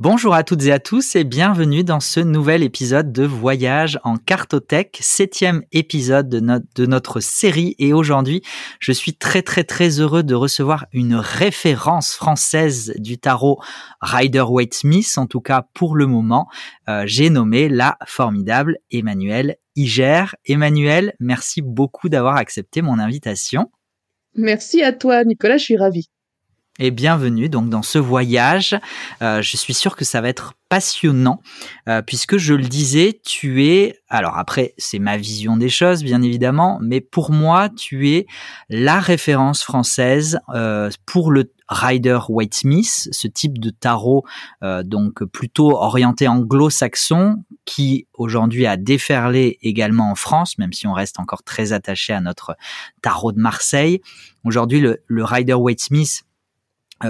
Bonjour à toutes et à tous et bienvenue dans ce nouvel épisode de Voyage en cartothèque, septième épisode de, notre série. Et aujourd'hui, je suis très très très heureux de recevoir une référence française du tarot Rider Waite Smith, en tout cas pour le moment. Euh, j'ai nommé la formidable Emmanuel Iger. Emmanuel, merci beaucoup d'avoir accepté mon invitation. Merci à toi, Nicolas, je suis ravi et bienvenue donc dans ce voyage. Euh, je suis sûr que ça va être passionnant euh, puisque je le disais, tu es alors après c'est ma vision des choses bien évidemment, mais pour moi tu es la référence française euh, pour le Rider Waite Smith, ce type de tarot donc plutôt orienté anglo-saxon qui aujourd'hui a déferlé également en France, même si on reste encore très attaché à notre tarot de Marseille. Aujourd'hui le, le Rider Waite Smith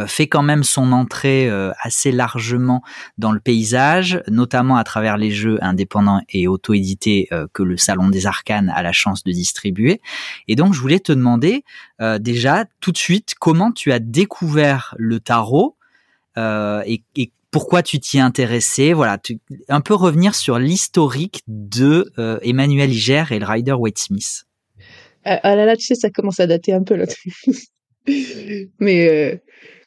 fait quand même son entrée euh, assez largement dans le paysage, notamment à travers les jeux indépendants et auto-édités euh, que le Salon des Arcanes a la chance de distribuer. Et donc, je voulais te demander déjà tout de suite comment tu as découvert le tarot et, et, pourquoi tu t'y intéressais. Voilà, tu, un peu revenir sur l'historique de Emmanuel Iger et le Rider Waite Smith. ah là là, tu sais, ça commence à dater un peu là. Mais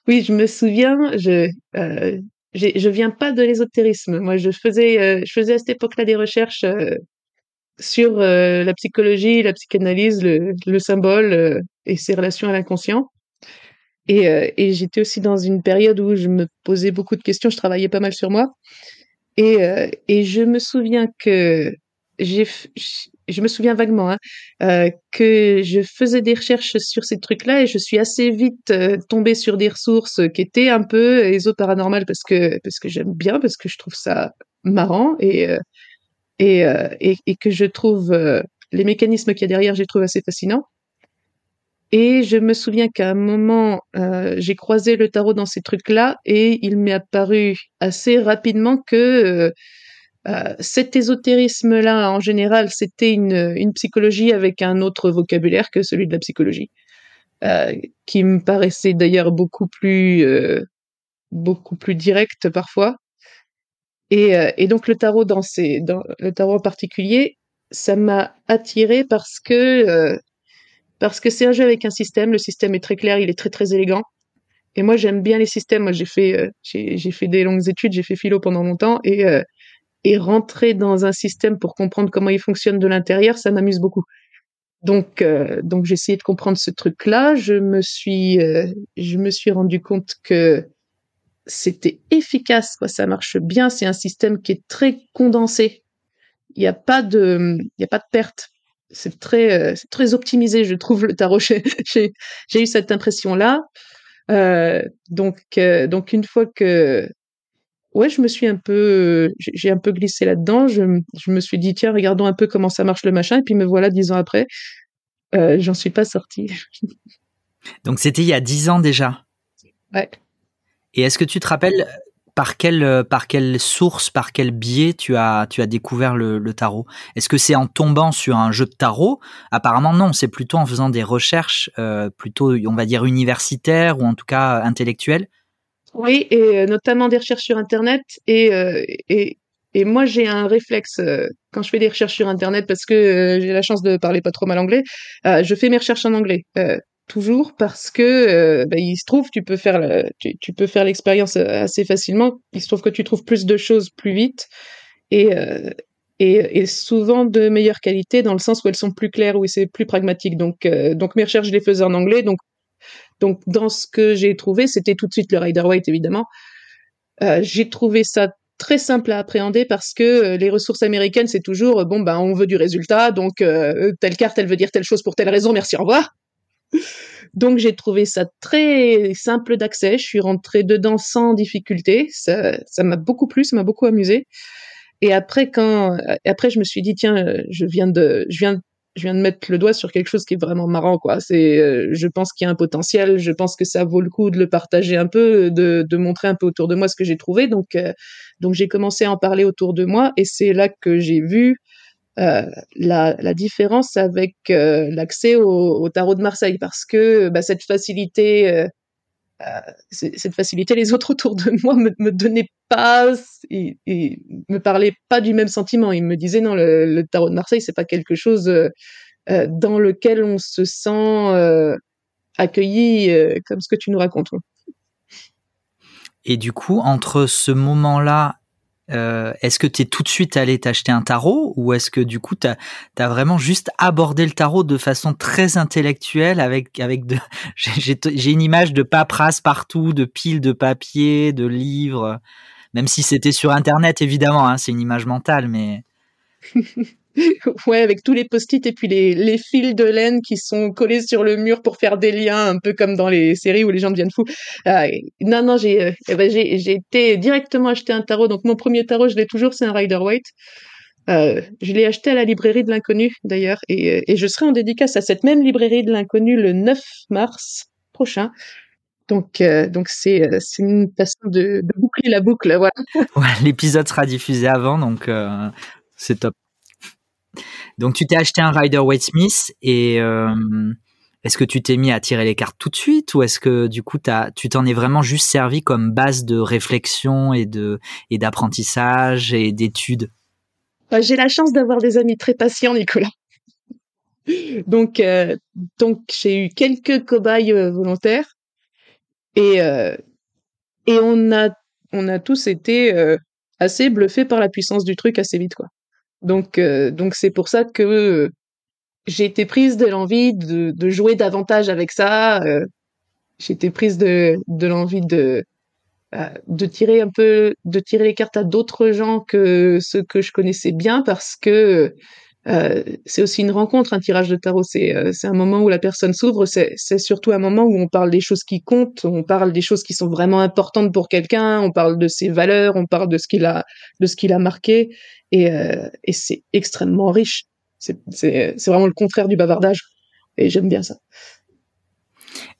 oui, je me souviens, je euh, je viens pas de l'ésotérisme. Moi, je faisais euh, je faisais à cette époque-là des recherches euh, sur euh, la psychologie, la psychanalyse, le, le symbole et ses relations à l'inconscient. Et, et j'étais aussi dans une période où je me posais beaucoup de questions. Je travaillais pas mal sur moi. Et, et je me souviens que j'ai je me souviens vaguement hein, euh, que je faisais des recherches sur ces trucs-là et je suis assez vite euh, tombée sur des ressources qui étaient un peu éso paranormales parce que parce que j'aime bien parce que je trouve ça marrant et euh, et, et, et que je trouve les mécanismes qu'il y a derrière, je les trouve assez fascinants. Et je me souviens qu'à un moment, j'ai croisé le tarot dans ces trucs-là et il m'est apparu assez rapidement que euh, cet ésotérisme-là, en général, c'était une, une, psychologie avec un autre vocabulaire que celui de la psychologie, euh, qui me paraissait d'ailleurs beaucoup plus euh, beaucoup plus direct parfois. Et, euh, et, donc le tarot dans, ces, dans le tarot en particulier, ça m'a attiré parce que euh, parce que c'est un jeu avec un système. Le système est très clair, il est très très élégant. Et moi j'aime bien les systèmes. Moi j'ai fait j'ai fait des longues études, j'ai fait philo pendant longtemps et et rentrer dans un système pour comprendre comment il fonctionne de l'intérieur, ça m'amuse beaucoup. Donc, euh, donc j'ai essayé de comprendre ce truc-là. Je me suis, euh, je me suis rendu compte que c'était efficace, quoi. Ça marche bien. C'est un système qui est très condensé. Il n'y a pas de, il y a pas de perte. C'est très, euh, très optimisé, je trouve le tarot. J'ai, j'ai eu cette impression-là. Euh, donc, euh, donc une fois que ouais, je me suis un peu, j'ai un peu glissé là-dedans. Je, je, me suis dit, tiens, regardons un peu comment ça marche le machin. Et puis me voilà dix ans après. Euh, J'en suis pas sortie. Donc c'était il y a dix ans déjà. Ouais. Et est-ce que tu te rappelles par quelle, par quelle source, par quel biais tu as, tu as découvert le, le tarot? Est-ce que c'est en tombant sur un jeu de tarot? Apparemment non, c'est plutôt en faisant des recherches euh, plutôt, on va dire, universitaires ou en tout cas intellectuelles. Oui, et euh, notamment des recherches sur Internet. Et, euh, et, et moi, j'ai un réflexe euh, quand je fais des recherches sur Internet, parce que j'ai la chance de parler pas trop mal anglais, je fais mes recherches en anglais. toujours parce que bah, il se trouve tu peux faire tu, tu, peux faire l'expérience assez facilement il se trouve que tu trouves plus de choses plus vite et et, et, souvent de meilleure qualité dans le sens où elles sont plus claires, où c'est plus pragmatique. Donc, donc mes recherches, je les faisais en anglais. Donc, donc, dans ce que j'ai trouvé, c'était tout de suite le Rider White, évidemment. Euh, j'ai trouvé ça très simple à appréhender parce que euh, les ressources américaines, c'est toujours, bon, ben, on veut du résultat, donc euh, telle carte, elle veut dire telle chose pour telle raison, merci, au revoir. Donc j'ai trouvé ça très simple d'accès. Je suis rentrée dedans sans difficulté. Ça, ça m'a beaucoup plu, ça m'a beaucoup amusé. Et après quand, après je me suis dit tiens, je viens de, je viens je viens de mettre le doigt sur quelque chose qui est vraiment marrant, quoi. C'est, euh, je pense qu'il y a un potentiel, je pense que ça vaut le coup de le partager un peu, de, de montrer un peu autour de moi ce que j'ai trouvé. Donc, euh, donc j'ai commencé à en parler autour de moi, et c'est là que j'ai vu euh, la, la, différence avec l'accès au, au, tarot de Marseille, parce que bah, cette facilité cette facilité. Les autres autour de moi me, me donnaient pas et, et, me parlaient pas du même sentiment. Ils me disaient non, le, tarot de Marseille, c'est pas quelque chose dans lequel on se sent accueilli comme ce que tu nous racontes. Et du coup, entre ce moment-là, euh, est-ce que tu es tout de suite allé t'acheter un tarot ou est-ce que du coup tu as, vraiment juste abordé le tarot de façon très intellectuelle avec avec de j'ai une image de paperasse partout, de piles de papier, de livres, même si c'était sur internet évidemment, hein, c'est une image mentale mais ouais, avec tous les post-it et puis les, les, fils de laine qui sont collés sur le mur pour faire des liens, un peu comme dans les séries où les gens deviennent fous. Euh, non, non, j'ai euh, eh ben, j'ai été directement acheter un tarot. Donc mon premier tarot, je l'ai toujours, c'est un Rider Waite. Euh, je l'ai acheté à la librairie de l'inconnu d'ailleurs, et, euh, et je serai en dédicace à cette même librairie de l'inconnu le 9 mars prochain. Donc, euh, donc c'est c'est une façon de, de, boucler la boucle, voilà. Ouais, l'épisode sera diffusé avant, donc c'est top. Donc tu t'es acheté un Rider Waite Smith et euh, est-ce que tu t'es mis à tirer les cartes tout de suite ou est-ce que du coup tu t'en es vraiment juste servi comme base de réflexion et de et d'apprentissage et d'études? Bah, J'ai la chance d'avoir des amis très patients, Nicolas. donc euh, donc j'ai eu quelques cobayes euh, volontaires et et on a on a tous été assez bluffés par la puissance du truc assez vite quoi. Donc, euh, donc c'est pour ça que j'ai été prise de l'envie de, de, jouer davantage avec ça. Euh, j'ai été prise de, de l'envie de, euh, de tirer un peu, de tirer les cartes à d'autres gens que ceux que je connaissais bien parce que euh, c'est aussi une rencontre, un tirage de tarot. C'est euh, un moment où la personne s'ouvre. C'est surtout un moment où on parle des choses qui comptent, on parle des choses qui sont vraiment importantes pour quelqu'un, on parle de ses valeurs, on parle de ce qu'il a, de ce qu'il a marqué, et, euh, et c'est extrêmement riche. C'est vraiment le contraire du bavardage, et j'aime bien ça.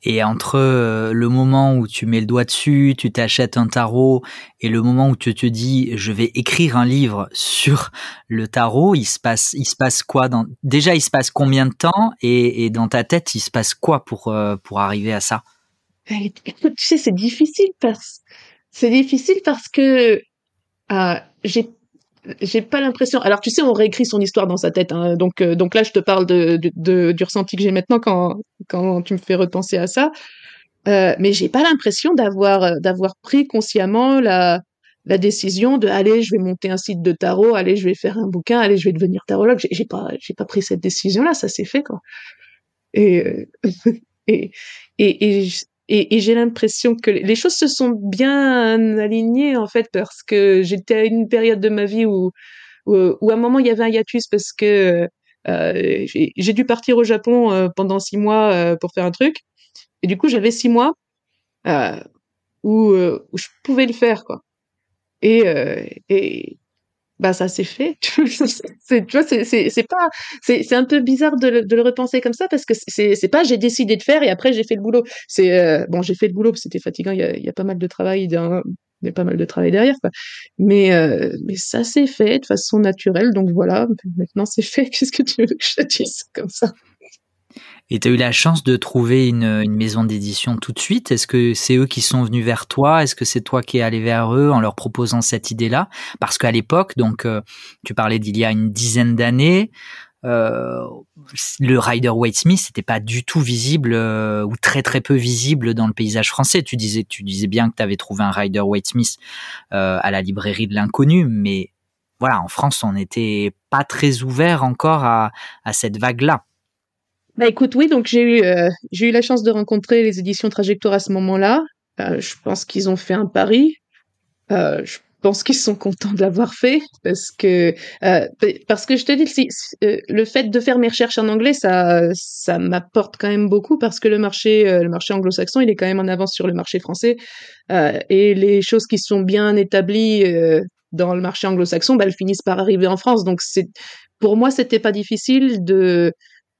Et entre euh, le moment où tu mets le doigt dessus, tu t'achètes un tarot, et le moment où tu te dis je vais écrire un livre sur le tarot, il se passe, il se passe quoi dans... Déjà, il se passe combien de temps et, dans ta tête, il se passe quoi pour euh, pour arriver à ça? Tu sais, c'est difficile parce c'est difficile parce que euh, j'ai j'ai pas l'impression. Alors tu sais, on réécrit son histoire dans sa tête. Hein. Donc euh, donc là, je te parle de, de, du ressenti que j'ai maintenant quand quand tu me fais repenser à ça. Euh, mais j'ai pas l'impression d'avoir euh, d'avoir pris consciemment la la décision de aller, je vais monter un site de tarot, allez, je vais faire un bouquin, allez, je vais devenir tarologue. J'ai pas j'ai pas pris cette décision là, ça s'est fait quoi. Et euh, et et, et et, et j'ai l'impression que les choses se sont bien alignées en fait parce que j'étais à une période de ma vie où, où, à un moment il y avait un hiatus parce que euh, j'ai dû partir au Japon euh, pendant six mois euh, pour faire un truc. Et du coup j'avais six mois euh, où, où je pouvais le faire quoi. Et et bah ça s'est fait. C'est tu vois c'est c'est pas c'est c'est un peu bizarre de le, de le repenser comme ça parce que c'est c'est pas j'ai décidé de faire et après j'ai fait le boulot. C'est euh, bon j'ai fait le boulot c'était fatigant il y a y a pas mal de travail il y a pas mal de travail derrière quoi. Mais euh, mais ça s'est fait de façon naturelle donc voilà. Maintenant c'est fait. Qu'est-ce que tu veux que je te dise comme ça? Et tu as eu la chance de trouver une, une maison d'édition tout de suite? Est-ce que c'est eux qui sont venus vers toi? Est-ce que c'est toi qui es allé vers eux en leur proposant cette idée-là? Parce qu'à l'époque, donc euh, tu parlais d'il y a une dizaine d'années, euh, le Rider Waite Smith n'était pas du tout visible euh, ou très très peu visible dans le paysage français. Tu disais, tu disais bien que tu avais trouvé un Rider Waite Smith euh, à la librairie de l'inconnu, mais voilà, en France, on n'était pas très ouvert encore à, à cette vague-là. Bah écoute, oui, donc j'ai eu euh, j'ai eu la chance de rencontrer les éditions Trajectoire à ce moment-là. Euh, je pense qu'ils ont fait un pari. Euh, je pense qu'ils sont contents de l'avoir fait parce que euh, parce que je te dis euh, le fait de faire mes recherches en anglais ça ça m'apporte quand même beaucoup parce que le marché le marché anglo-saxon il est quand même en avance sur le marché français et les choses qui sont bien établies dans le marché anglo-saxon bah, elles finissent par arriver en France donc c'est pour moi c'était pas difficile de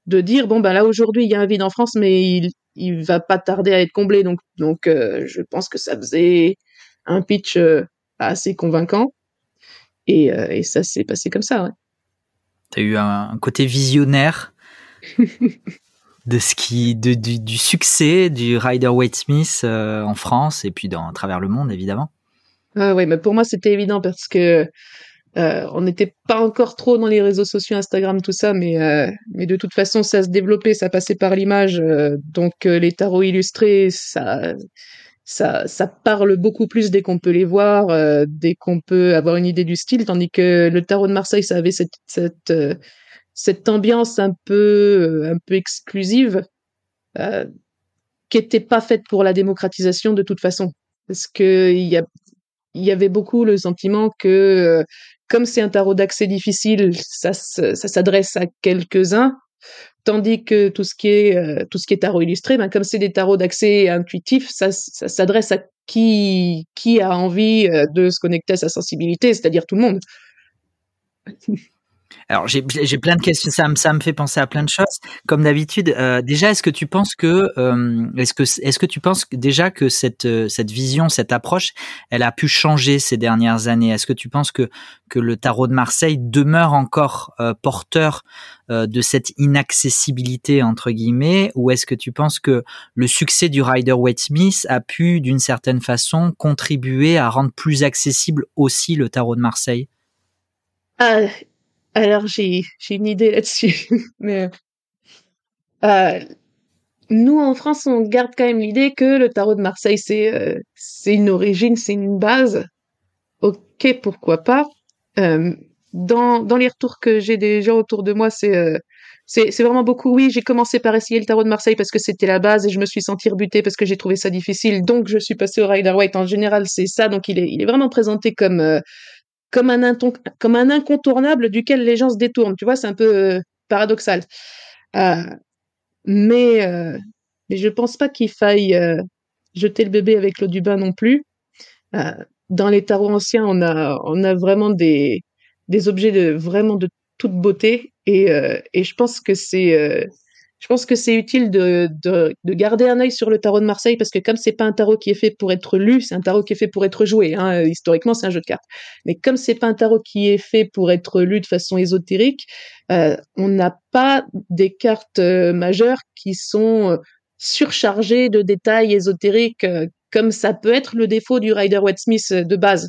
de dire bon ben là aujourd'hui il y a un vide en France mais il il va pas tarder à être comblé donc donc euh, je pense que ça faisait un pitch euh, assez convaincant et, euh, et ça s'est passé comme ça ouais. T'as eu un, côté visionnaire de ce qui, de, du, succès du Rider Waite Smith en France et puis dans à travers le monde évidemment. Ah oui, mais pour moi c'était évident parce que euh, on n'était pas encore trop dans les réseaux sociaux, Instagram, tout ça, mais, euh, mais de toute façon, ça se développait, ça passait par l'image. Euh, donc les tarots illustrés, ça, ça, ça parle beaucoup plus dès qu'on peut les voir, dès qu'on peut avoir une idée du style, tandis que le tarot de Marseille, ça avait cette, cette, cette ambiance un peu, un peu exclusive, qui n'était pas faite pour la démocratisation de toute façon. Parce que il y a, il y avait beaucoup le sentiment que comme c'est un tarot d'accès difficile, ça, s'adresse à quelques-uns, tandis que tout ce qui est euh, tout ce qui est tarot illustré, ben comme c'est des tarots d'accès intuitif, ça, ça s'adresse à qui qui a envie euh, de se connecter à sa sensibilité, c'est-à-dire tout le monde. Alors j'ai plein de questions, ça me, ça me fait penser à plein de choses. Comme d'habitude, euh, déjà est-ce que tu penses que euh, est-ce que est-ce que tu penses déjà que cette euh, cette vision, cette approche, elle a pu changer ces dernières années? Est-ce que tu penses que que le tarot de Marseille demeure encore porteur de cette inaccessibilité entre guillemets, ou est-ce que tu penses que le succès du Rider Waite Smith a pu d'une certaine façon contribuer à rendre plus accessible aussi le tarot de Marseille? Alors j'ai j'ai une idée là-dessus, mais euh, nous en France on garde quand même l'idée que le tarot de Marseille c'est euh, c'est une origine, c'est une base. Ok, pourquoi pas. Euh, dans dans les retours que j'ai des gens autour de moi, c'est c'est c'est vraiment beaucoup. Oui, j'ai commencé par essayer le tarot de Marseille parce que c'était la base et je me suis senti rebutée parce que j'ai trouvé ça difficile. Donc je suis passé au Rider White. En général, c'est ça. Donc il est il est vraiment présenté comme comme un, incontournable duquel les gens se détournent. Tu vois, c'est un peu euh, paradoxal. Euh, mais, euh, mais je pense pas qu'il faille jeter le bébé avec l'eau du bain non plus. dans les tarots anciens, on a, vraiment des, objets de vraiment de toute beauté et je pense que c'est je pense que c'est utile de, de, de, garder un œil sur le tarot de Marseille parce que comme c'est pas un tarot qui est fait pour être lu, c'est un tarot qui est fait pour être joué. Hein. Historiquement, c'est un jeu de cartes. Mais comme c'est pas un tarot qui est fait pour être lu de façon ésotérique, euh, on n'a pas des cartes euh, majeures qui sont euh, surchargées de détails ésotériques, euh, comme ça peut être le défaut du Rider Waite Smith de base.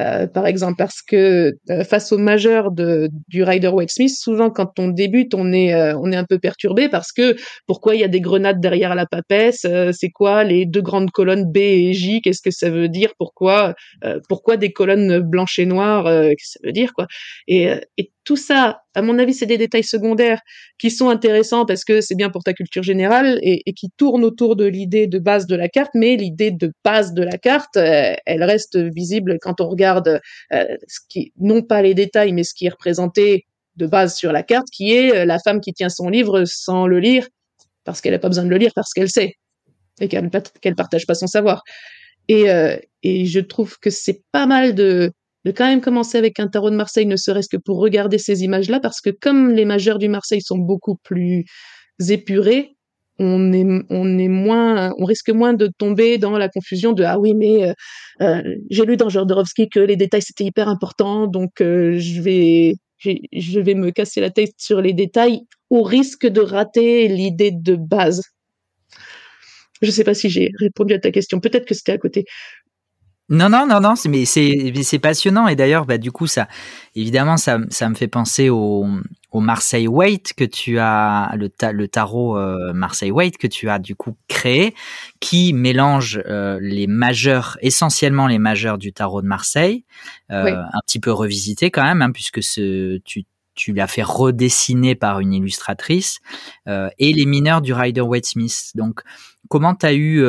Euh, par exemple, parce que euh, face au majeur de, du Rider Waite Smith, souvent quand on débute, on est, euh, on est un peu perturbé parce que pourquoi il y a des grenades derrière la papesse C'est quoi les deux grandes colonnes B et J Qu'est-ce que ça veut dire Pourquoi, pourquoi des colonnes blanches et noires Qu'est-ce que ça veut dire quoi. Et, et tout ça, à mon avis, c'est des détails secondaires qui sont intéressants parce que c'est bien pour ta culture générale et, qui tournent autour de l'idée de base de la carte, mais l'idée de base de la carte, euh, elle reste visible quand on regarde euh, ce qui, non pas les détails, mais ce qui est représenté de base sur la carte, qui est euh, la femme qui tient son livre sans le lire parce qu'elle n'a pas besoin de le lire parce qu'elle sait et qu'elle qu'elle partage pas son savoir. Et je trouve que c'est pas mal de de quand même commencer avec un tarot de Marseille, ne serait-ce que pour regarder ces images-là, parce que comme les majeurs du Marseille sont beaucoup plus épurés, on est, on est moins, on risque moins de tomber dans la confusion de ah oui mais euh, euh j'ai lu dans Jodorowsky que les détails c'était hyper important donc euh, je vais je vais me casser la tête sur les détails au risque de rater l'idée de base. Je sais pas si j'ai répondu à ta question. Peut-être que c'était à côté. Non, non, non, non, mais c'est c'est passionnant et d'ailleurs, bah du coup, ça, évidemment, ça, ça me fait penser au, au Marseille Wait que tu as le, le tarot euh, Marseille Wait que tu as du coup créé, qui mélange euh, les majeurs, essentiellement les majeurs du tarot de Marseille, euh, un petit peu revisité quand même, hein, puisque ce, tu tu l'as fait redessiner par une illustratrice et les mineurs du Rider Waite Smith. Donc, comment t'as eu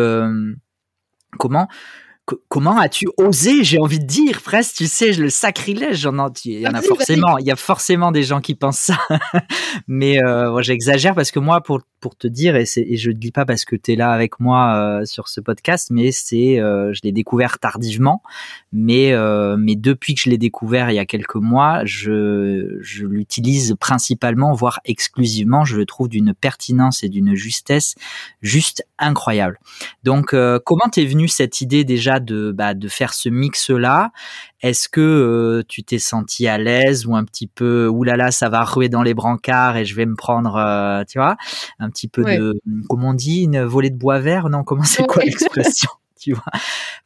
comment comment as-tu osé, j'ai envie de dire, presque, tu sais, le sacrilège, j'en il y en a forcément, il y a forcément des gens qui pensent ça, mais euh, j'exagère parce que moi, pour pour te dire, et, et je ne dis pas parce que tu es là avec moi euh, sur ce podcast, mais c'est, euh, je l'ai découvert tardivement, mais euh, mais depuis que je l'ai découvert il y a quelques mois, je je l'utilise principalement, voire exclusivement. Je le trouve d'une pertinence et d'une justesse juste incroyable. Donc, comment t'es venue cette idée déjà de bah, de faire ce mix là est-ce que euh, tu t'es senti à l'aise ou un petit peu oulala ça va rouer dans les brancards et je vais me prendre euh, tu vois? Un petit peu de, comment on dit, une volée de bois vert, non Comment c'est quoi l'expression? Tu vois?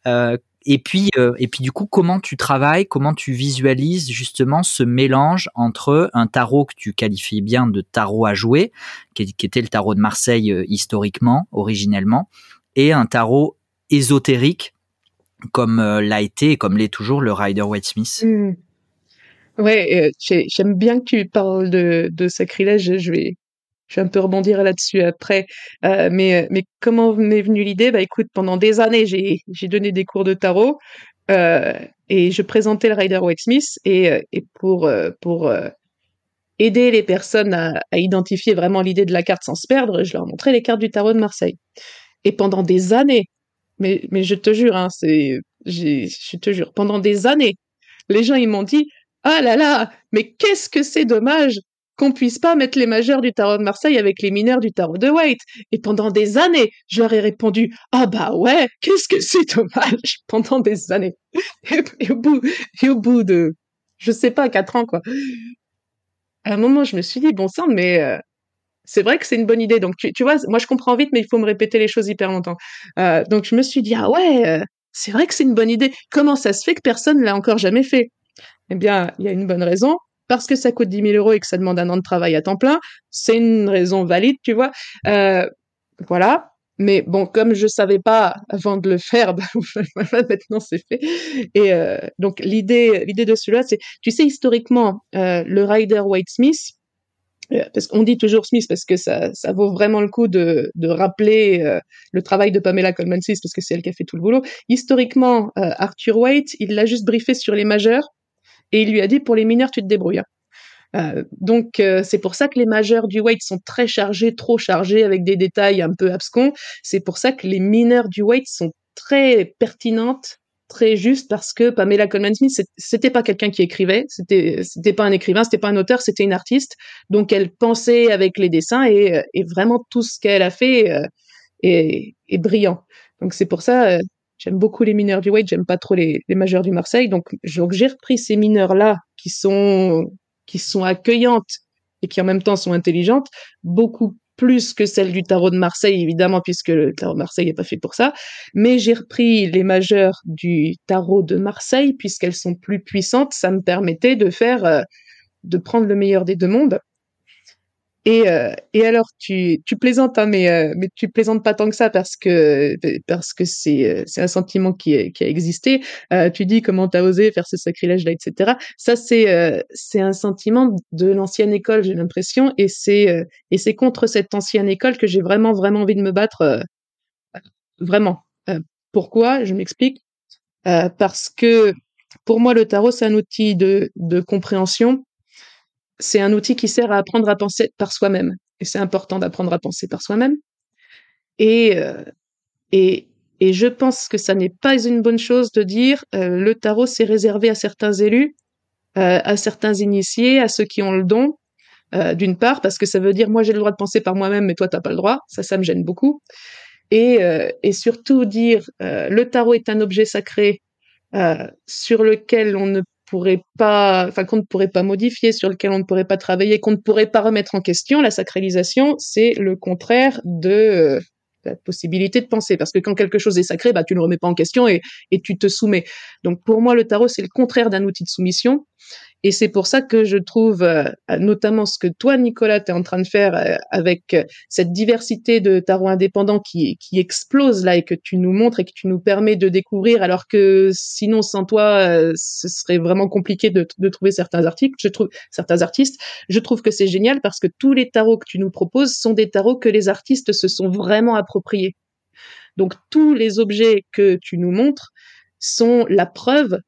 Euh, et puis, euh, et puis du coup, comment tu travailles, comment tu visualises justement ce mélange entre un tarot que tu qualifies bien de tarot à jouer, qui, était le tarot de Marseille euh, historiquement, originellement, et un tarot ésotérique comme euh, l'a été et comme l'est toujours le Rider Waite Smith. Mmh. Ouais, j'aime bien que tu parles de, de sacrilège. Je vais, je vais un peu rebondir là-dessus après. Euh, mais, mais comment m'est venue l'idée? Bah écoute, pendant des années, j'ai, donné des cours de tarot euh, et je présentais le Rider Waite Smith et, euh, et pour, euh, pour euh, aider les personnes à, identifier vraiment l'idée de la carte sans se perdre, je leur montrais les cartes du tarot de Marseille. Et pendant des années, mais, mais je te jure, hein, c'est, je te jure, pendant des années, les gens ils m'ont dit ah là là, mais qu'est-ce que c'est dommage qu'on puisse pas mettre les majeurs du tarot de Marseille avec les mineurs du tarot de White. Et pendant des années, je leur ai répondu ah bah ouais, qu'est-ce que c'est dommage pendant des années. Et, au bout, et au bout de, je sais pas, quatre ans quoi. À un moment, je me suis dit bon sang, mais euh, c'est vrai que c'est une bonne idée. Donc tu, tu, vois, moi je comprends vite, mais il faut me répéter les choses hyper longtemps. Euh, donc je me suis dit ah ouais, euh, c'est vrai que c'est une bonne idée. Comment ça se fait que personne l'a encore jamais fait? Eh bien, il y a une bonne raison parce que ça coûte 10 000 euros et que ça demande un an de travail à temps plein, c'est une raison valide, tu vois. Euh, voilà. Mais bon, comme je savais pas avant de le faire, bah, maintenant c'est fait. Et donc l'idée, l'idée de celui-là, c'est, tu sais, historiquement, le rider White Smith, parce qu'on dit toujours Smith parce que ça, ça vaut vraiment le coup de, de rappeler euh, le travail de Pamela Coleman Smith parce que c'est elle qui a fait tout le boulot. Historiquement, euh, Arthur White, il l'a juste briefé sur les majeurs et il lui a dit pour les mineurs tu te débrouilles. Hein. Euh, donc euh, c'est pour ça que les majeurs du weight sont très chargés, trop chargés avec des détails un peu abscons. C'est pour ça que les mineurs du weight sont très pertinentes, très justes parce que Pamela Coleman Smith c'était pas quelqu'un qui écrivait, c'était c'était pas un écrivain, c'était pas un auteur, c'était une artiste. Donc elle pensait avec les dessins et, et vraiment tout ce qu'elle a fait euh, est, est, brillant. Donc c'est pour ça euh, J'aime beaucoup les mineurs du Wade, j'aime pas trop les, les majeurs du Marseille. Donc, donc j'ai repris ces mineurs-là qui sont, qui sont accueillantes et qui en même temps sont intelligentes, beaucoup plus que celles du tarot de Marseille, évidemment, puisque le tarot de Marseille n'est pas fait pour ça. Mais j'ai repris les majeurs du tarot de Marseille, puisqu'elles sont plus puissantes. Ça me permettait de faire, euh, de prendre le meilleur des deux mondes et, euh, et alors, tu, tu plaisantes, hein, mais, euh, mais tu plaisantes pas tant que ça parce que parce que c'est euh, c'est un sentiment qui, qui a existé. Euh, tu dis comment t'as osé faire ce sacrilège-là, etc. Ça, c'est euh, c'est un sentiment de l'ancienne école, j'ai l'impression, et c'est et c'est contre cette ancienne école que j'ai vraiment vraiment envie de me battre, vraiment. pourquoi? Je m'explique. parce que pour moi, le tarot, c'est un outil de, de compréhension c'est un outil qui sert à apprendre à penser par soi-même. Et c'est important d'apprendre à penser par soi-même. Et, euh, et, et je pense que ça n'est pas une bonne chose de dire euh, le tarot c'est réservé à certains élus, euh, à certains initiés, à ceux qui ont le don, euh, d'une part, parce que ça veut dire moi j'ai le droit de penser par moi-même, mais toi t'as pas le droit. Ça, ça me gêne beaucoup. Et, euh, et surtout dire le tarot est un objet sacré sur lequel on ne pourrait pas, enfin qu'on ne pourrait pas modifier, sur lequel on ne pourrait pas travailler, qu'on ne pourrait pas remettre en question, la sacralisation, c'est le contraire de euh, la possibilité de penser. Parce que quand quelque chose est sacré, bah tu ne remets pas en question et, et tu te soumets. Donc pour moi, le tarot, c'est le contraire d'un outil de soumission. Et c'est pour ça que je trouve euh, notamment ce que toi, Nicolas, tu es en train de faire euh, avec euh, cette diversité de tarots indépendants qui, qui explose là et que tu nous montres et que tu nous permets de découvrir, alors que sinon, sans toi, ce serait vraiment compliqué de, de trouver certains articles, je trouve, certains artistes. Je trouve que c'est génial parce que tous les tarots que tu nous proposes sont des tarots que les artistes se sont vraiment appropriés. Donc tous les objets que tu nous montres sont la preuve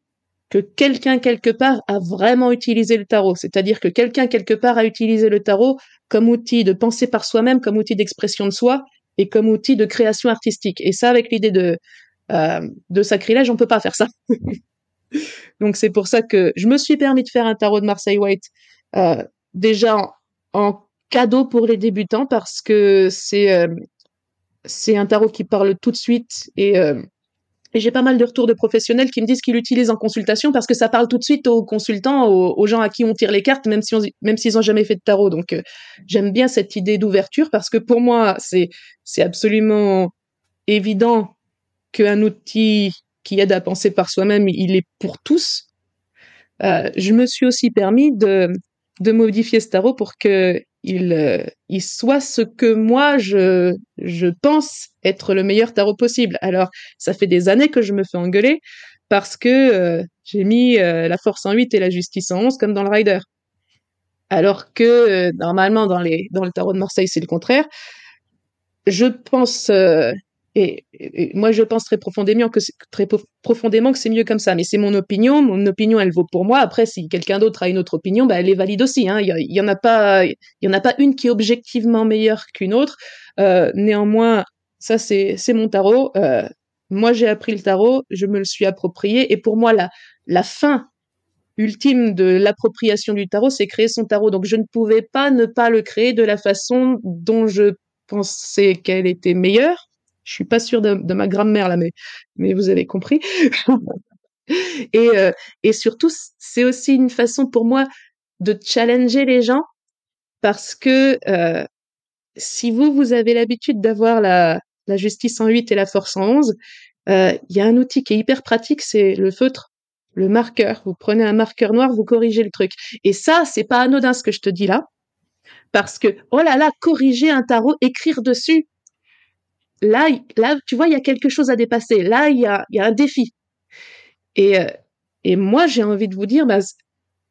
que quelqu'un quelque part a vraiment utilisé le tarot, c'est-à-dire que quelqu'un quelque part a utilisé le tarot comme outil de penser par soi-même, comme outil d'expression de soi et comme outil de création artistique. Et ça, avec l'idée de euh, de sacrilège, on peut pas faire ça. Donc c'est pour ça que je me suis permis de faire un tarot de Marseille White euh, déjà en, cadeau pour les débutants parce que c'est euh, c'est un tarot qui parle tout de suite et euh, j'ai pas mal de retours de professionnels qui me disent qu'ils l'utilisent en consultation parce que ça parle tout de suite aux consultants, aux, gens à qui on tire les cartes, même s'ils ont jamais fait de tarot. Donc euh, j'aime bien cette idée d'ouverture parce que pour moi c'est c'est absolument évident qu'un outil qui aide à penser par soi-même, il est pour tous. Euh, je me suis aussi permis de de modifier ce tarot pour que il, euh, il soit ce que moi je, je pense être le meilleur tarot possible. Alors, ça fait des années que je me fais engueuler parce que euh, j'ai mis euh, la force en 8 et la justice en 11 comme dans le Rider. Alors que normalement dans les dans le tarot de Marseille, c'est le contraire. Je pense et, moi, je pense très profondément que c'est mieux comme ça. Mais c'est mon opinion. Mon opinion, elle vaut pour moi. Après, si quelqu'un d'autre a une autre opinion, bah, elle est valide aussi. Hein. Il y, en a pas, il y en a pas une qui est objectivement meilleure qu'une autre. Euh, néanmoins, ça c'est mon tarot. Euh, moi, j'ai appris le tarot, je me le suis approprié, et pour moi, la fin ultime de l'appropriation du tarot, c'est créer son tarot. Donc, je ne pouvais pas ne pas le créer de la façon dont je pensais qu'elle était meilleure je suis pas sûre de, ma grammaire là, mais, mais vous avez compris. et, euh, et surtout, c'est aussi une façon pour moi de challenger les gens parce que euh, si vous, vous avez l'habitude d'avoir la, la justice en 8 et la force en 11, euh, il y a un outil qui est hyper pratique, c'est le feutre, le marqueur. Vous prenez un marqueur noir, vous corrigez le truc. Et ça, c'est pas anodin ce que je te dis là. Parce que, oh là là, corriger un tarot, écrire dessus, là, là, tu vois, il y a quelque chose à dépasser. Là, il y a, y a un défi. Et, euh, et moi, j'ai envie de vous dire, bah,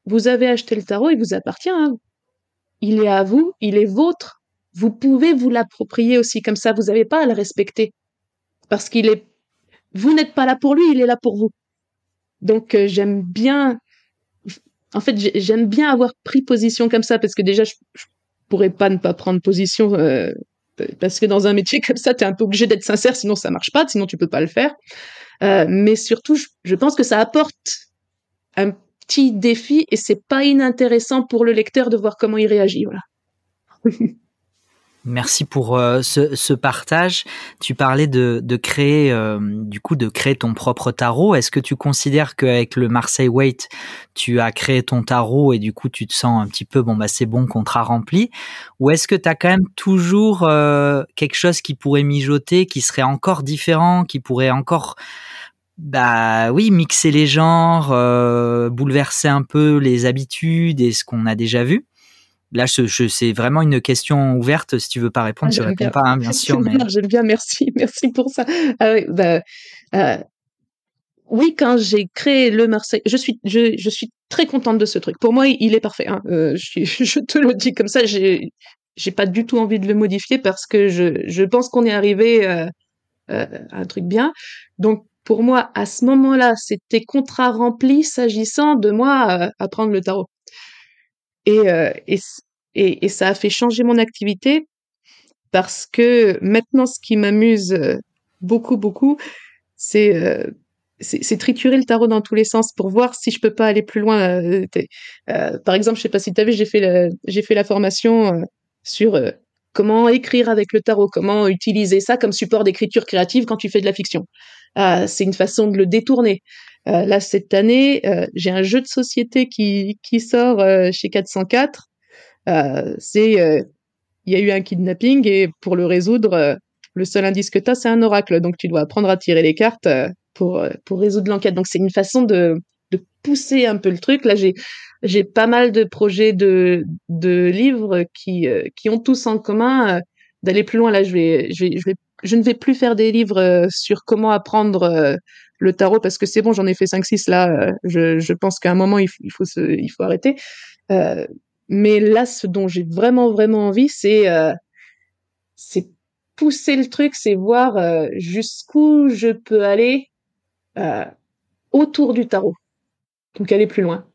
vous avez acheté le tarot, il vous appartient. Hein. Il est à vous, il est vôtre. Vous pouvez vous l'approprier aussi comme ça. Vous n'avez pas à le respecter parce qu'il est. Vous n'êtes pas là pour lui, il est là pour vous. Donc euh, j'aime bien. En fait, j'aime bien avoir pris position comme ça parce que déjà, je, je pourrais pas ne pas prendre position euh, parce que dans un métier comme ça, tu es un peu obligé d'être sincère, sinon ça marche pas, sinon tu peux pas le faire. Euh, mais surtout, je, pense que ça apporte un petit défi et c'est pas inintéressant pour le lecteur de voir comment il réagit. Voilà. Merci pour euh, ce, ce, partage. Tu parlais de, de créer, euh, du coup, de créer ton propre tarot. Est-ce que tu considères qu'avec le Marseille Wait, tu as créé ton tarot et du coup, tu te sens un petit peu, bon, bah, c'est bon, contrat rempli? Ou est-ce que tu as quand même toujours euh, quelque chose qui pourrait mijoter, qui serait encore différent, qui pourrait encore, bah oui, mixer les genres, bouleverser un peu les habitudes et ce qu'on a déjà vu? Là, je, c'est vraiment une question ouverte. Si tu veux pas répondre, ah, je réponds pas, hein, bien sûr. Mais... J'aime bien, merci, merci pour ça. Ah, oui, bah, euh, oui, quand j'ai créé le Marseille, je suis, je, je, suis très contente de ce truc. Pour moi, il est parfait. Hein. Euh, je, je, te le dis comme ça. J'ai, j'ai pas du tout envie de le modifier parce que je, je pense qu'on est arrivé euh, à un truc bien. Donc, pour moi, à ce moment-là, c'était contrat rempli s'agissant de moi à prendre le tarot. Euh, et, et, et, ça a fait changer mon activité parce que maintenant, ce qui m'amuse euh, beaucoup, beaucoup, c'est euh, c'est triturer le tarot dans tous les sens pour voir si je peux pas aller plus loin. Par exemple, je sais pas si tu as vu, j'ai fait j'ai fait la formation sur comment écrire avec le tarot, comment utiliser ça comme support d'écriture créative quand tu fais de la fiction. c'est une façon de le détourner. Euh, là, cette année, euh, j'ai un jeu de société qui, qui sort euh, chez 404. c'est il y a eu un kidnapping et pour le résoudre, le seul indice que tu as, c'est un oracle. Donc, tu dois apprendre à tirer les cartes pour, pour résoudre l'enquête. Donc, c'est une façon de, de pousser un peu le truc. Là, j'ai j'ai pas mal de projets de, de livres qui, qui ont tous en commun d'aller plus loin. Là, je vais, je vais, je vais, je ne vais plus faire des livres sur comment apprendre le tarot parce que c'est bon, j'en ai fait 5-6 là. Euh, je, je pense qu'à un moment, il, il, faut se, il faut arrêter. Euh, mais là, ce dont j'ai vraiment, vraiment envie, c'est euh, c'est pousser le truc, c'est voir euh, jusqu'où je peux aller autour du tarot. Donc aller plus loin.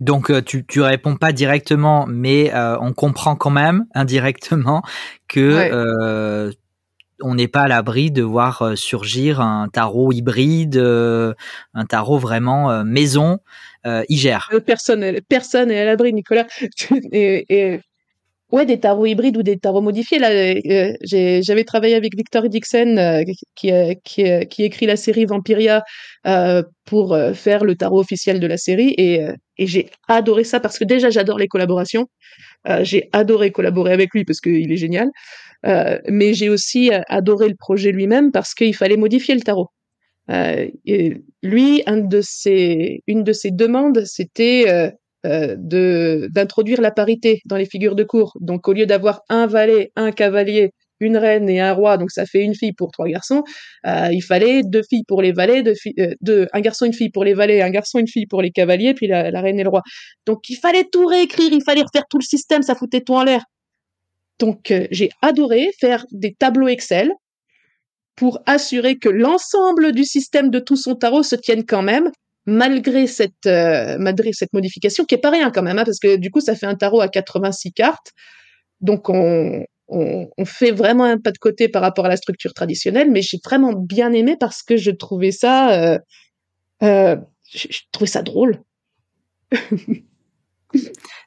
Donc tu tu réponds pas directement, mais on comprend quand même indirectement que ouais on n'est pas à l'abri de voir euh, surgir un tarot hybride, euh, un tarot vraiment euh, maison, euh, Personne, personne à l'abri, Nicolas. Ouais, des tarots hybrides ou des tarots modifiés. Là, j'avais travaillé avec Victor Dixon, qui, écrit la série Vampiria pour faire le tarot officiel de la série, et j'ai adoré ça parce que déjà j'adore les collaborations. j'ai adoré collaborer avec lui parce qu'il est génial, mais j'ai aussi adoré le projet lui-même parce qu'il fallait modifier le tarot. Et lui, une de ses demandes, c'était euh, d'introduire la parité dans les figures de cour. Donc au lieu d'avoir un valet, un cavalier, une reine et un roi, donc ça fait une fille pour trois garçons, euh, il fallait deux filles pour les valets, deux, filles, euh, un garçon, une fille pour les valets, un garçon, une fille pour les cavaliers, puis la, la, reine et le roi. Donc il fallait tout réécrire, il fallait refaire tout le système, ça foutait tout en l'air. Donc j'ai adoré faire des tableaux Excel pour assurer que l'ensemble du système de tout son tarot se tienne quand même malgré cette, euh, malgré cette modification, qui est pas rien quand même, hein, parce que du coup, ça fait un tarot à 86 cartes. Donc, on, on, fait vraiment un pas de côté par rapport à la structure traditionnelle, mais j'ai vraiment bien aimé parce que je trouvais ça, euh, euh, je, trouvais ça drôle.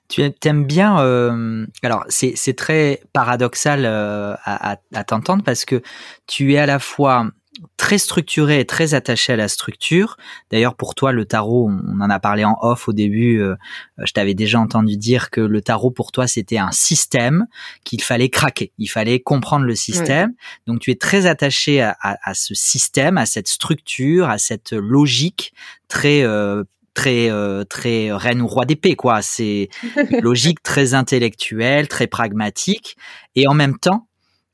tu aimes bien, euh, alors c'est très paradoxal euh, à, à, à t'entendre parce que tu es à la fois très structuré et très attaché à la structure. D'ailleurs, pour toi, le tarot, on en a parlé en off au début. Euh, je t'avais déjà entendu dire que le tarot, pour toi, c'était un système qu'il fallait craquer. Il fallait comprendre le système. Donc, tu es très attaché à, à, ce système, à cette structure, à cette logique très euh, très euh, très reine ou roi d'épée quoi. C'est logique très intellectuelle, très pragmatique, et en même temps,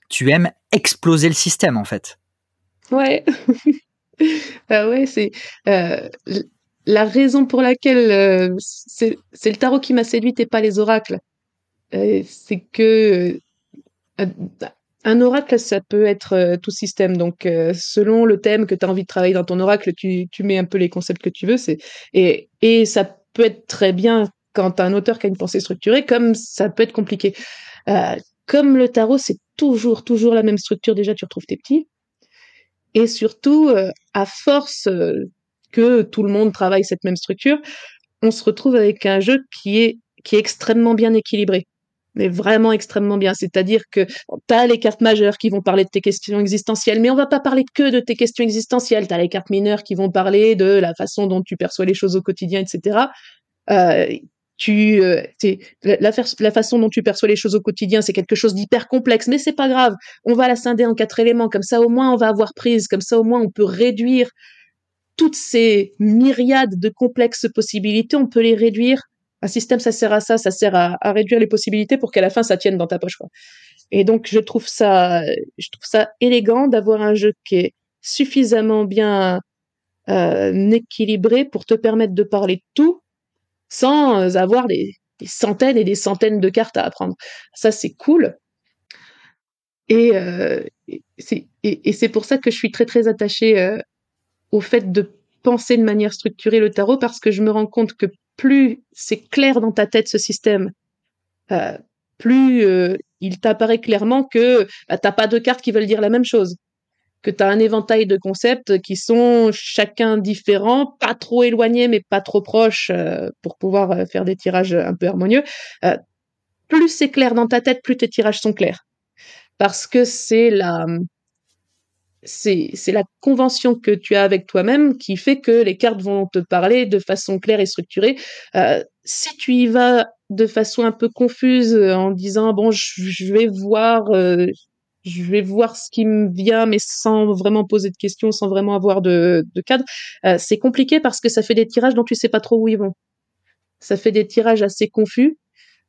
tu aimes exploser le système en fait. Ouais. ah ouais, c'est euh, la raison pour laquelle euh, c'est le tarot qui m'a séduite et pas les oracles. C'est que un oracle, ça peut être tout système. Donc, selon le thème que tu as envie de travailler dans ton oracle, tu, tu mets un peu les concepts que tu veux. C'est et, et ça peut être très bien quand as un auteur qui a une pensée structurée, comme ça peut être compliqué. comme le tarot, c'est toujours, toujours la même structure. Déjà, tu retrouves tes petits. Et surtout, euh, à force euh, que tout le monde travaille cette même structure, on se retrouve avec un jeu qui est, qui est extrêmement bien équilibré mais vraiment extrêmement bien. C'est-à-dire que tu as les cartes majeures qui vont parler de tes questions existentielles, mais on va pas parler que de tes questions existentielles. Tu as les cartes mineures qui vont parler de la façon dont tu perçois les choses au quotidien, etc. Euh, tu euh, la, la, façon dont tu perçois les choses au quotidien, c'est quelque chose d'hyper complexe, mais c'est pas grave. On va la scinder en quatre éléments, comme ça au moins on va avoir prise, comme ça au moins on peut réduire toutes ces myriades de complexes possibilités, on peut les réduire. Un système, ça sert à ça, ça sert à, réduire les possibilités pour qu'à la fin ça tienne dans ta poche. Quoi. Et donc je trouve ça, je trouve ça élégant d'avoir un jeu qui est suffisamment bien euh, équilibré pour te permettre de parler de tout sans avoir des, centaines et des centaines de cartes à apprendre. Ça, c'est cool. Et, euh, c'est et, c'est pour ça que je suis très très attachée euh, au fait de penser de manière structurée le tarot parce que je me rends compte que plus c'est clair dans ta tête ce système, euh, plus euh, il t'apparaît clairement que bah, t'as pas deux cartes qui veulent dire la même chose que tu as un éventail de concepts qui sont chacun différents, pas trop éloignés mais pas trop proches euh, pour pouvoir euh, faire des tirages un peu harmonieux. Euh, plus c'est clair dans ta tête, plus tes tirages sont clairs. Parce que c'est la c'est la convention que tu as avec toi-même qui fait que les cartes vont te parler de façon claire et structurée. si tu y vas de façon un peu confuse en disant bon je, vais voir je vais voir ce qui me vient, mais sans vraiment poser de questions, sans vraiment avoir de, de cadre. Euh, c'est compliqué parce que ça fait des tirages dont tu sais pas trop où ils vont. Ça fait des tirages assez confus.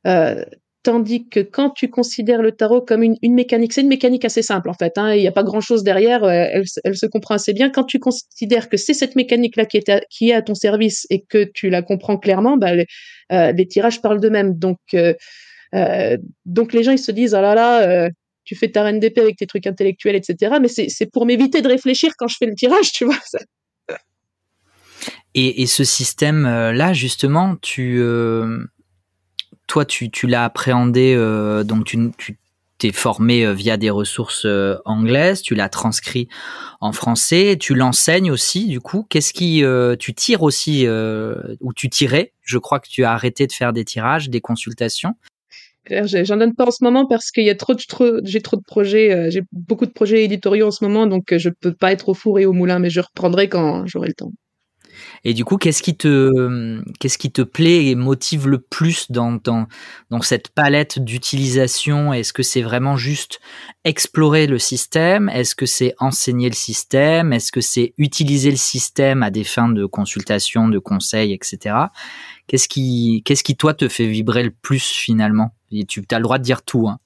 Euh, tandis que quand tu considères le tarot comme une, mécanique, c'est une mécanique assez simple en fait. Hein, il n'y a pas grand-chose derrière. Euh, elle, elle, se comprend assez bien. Quand tu considères que c'est cette mécanique-là qui est, à, ton service et que tu la comprends clairement, bah, les, euh, les tirages parlent d'eux-mêmes. Donc euh, donc les gens ils se disent ah là là tu fais ta d'épée avec tes trucs intellectuels, etc. Mais c'est pour m'éviter de réfléchir quand je fais le tirage, tu vois. Et, ce système-là, justement, tu, toi, tu, tu l'as appréhendé, euh, donc tu, tu t'es formé euh, via des ressources euh, anglaises, tu l'as transcrit en français, tu l'enseignes aussi, du coup. Qu'est-ce qui, tu tires aussi, ou tu tirais? Je crois que tu as arrêté de faire des tirages, des consultations. J'en donne pas en ce moment parce qu'il y a trop de j'ai trop de projets, euh, j'ai beaucoup de projets éditoriaux en ce moment, donc je peux pas être au four et au moulin, mais je reprendrai quand j'aurai le temps. Et du coup, qu'est-ce qui te, qu'est-ce qui te plaît et motive le plus dans, dans, dans cette palette d'utilisation? Est-ce que c'est vraiment juste explorer le système? Est-ce que c'est enseigner le système? Est-ce que c'est utiliser le système à des fins de consultation, de conseil, etc. Qu'est-ce qui, qu'est-ce qui toi te fait vibrer le plus finalement? Et tu as le droit de dire tout. Hein.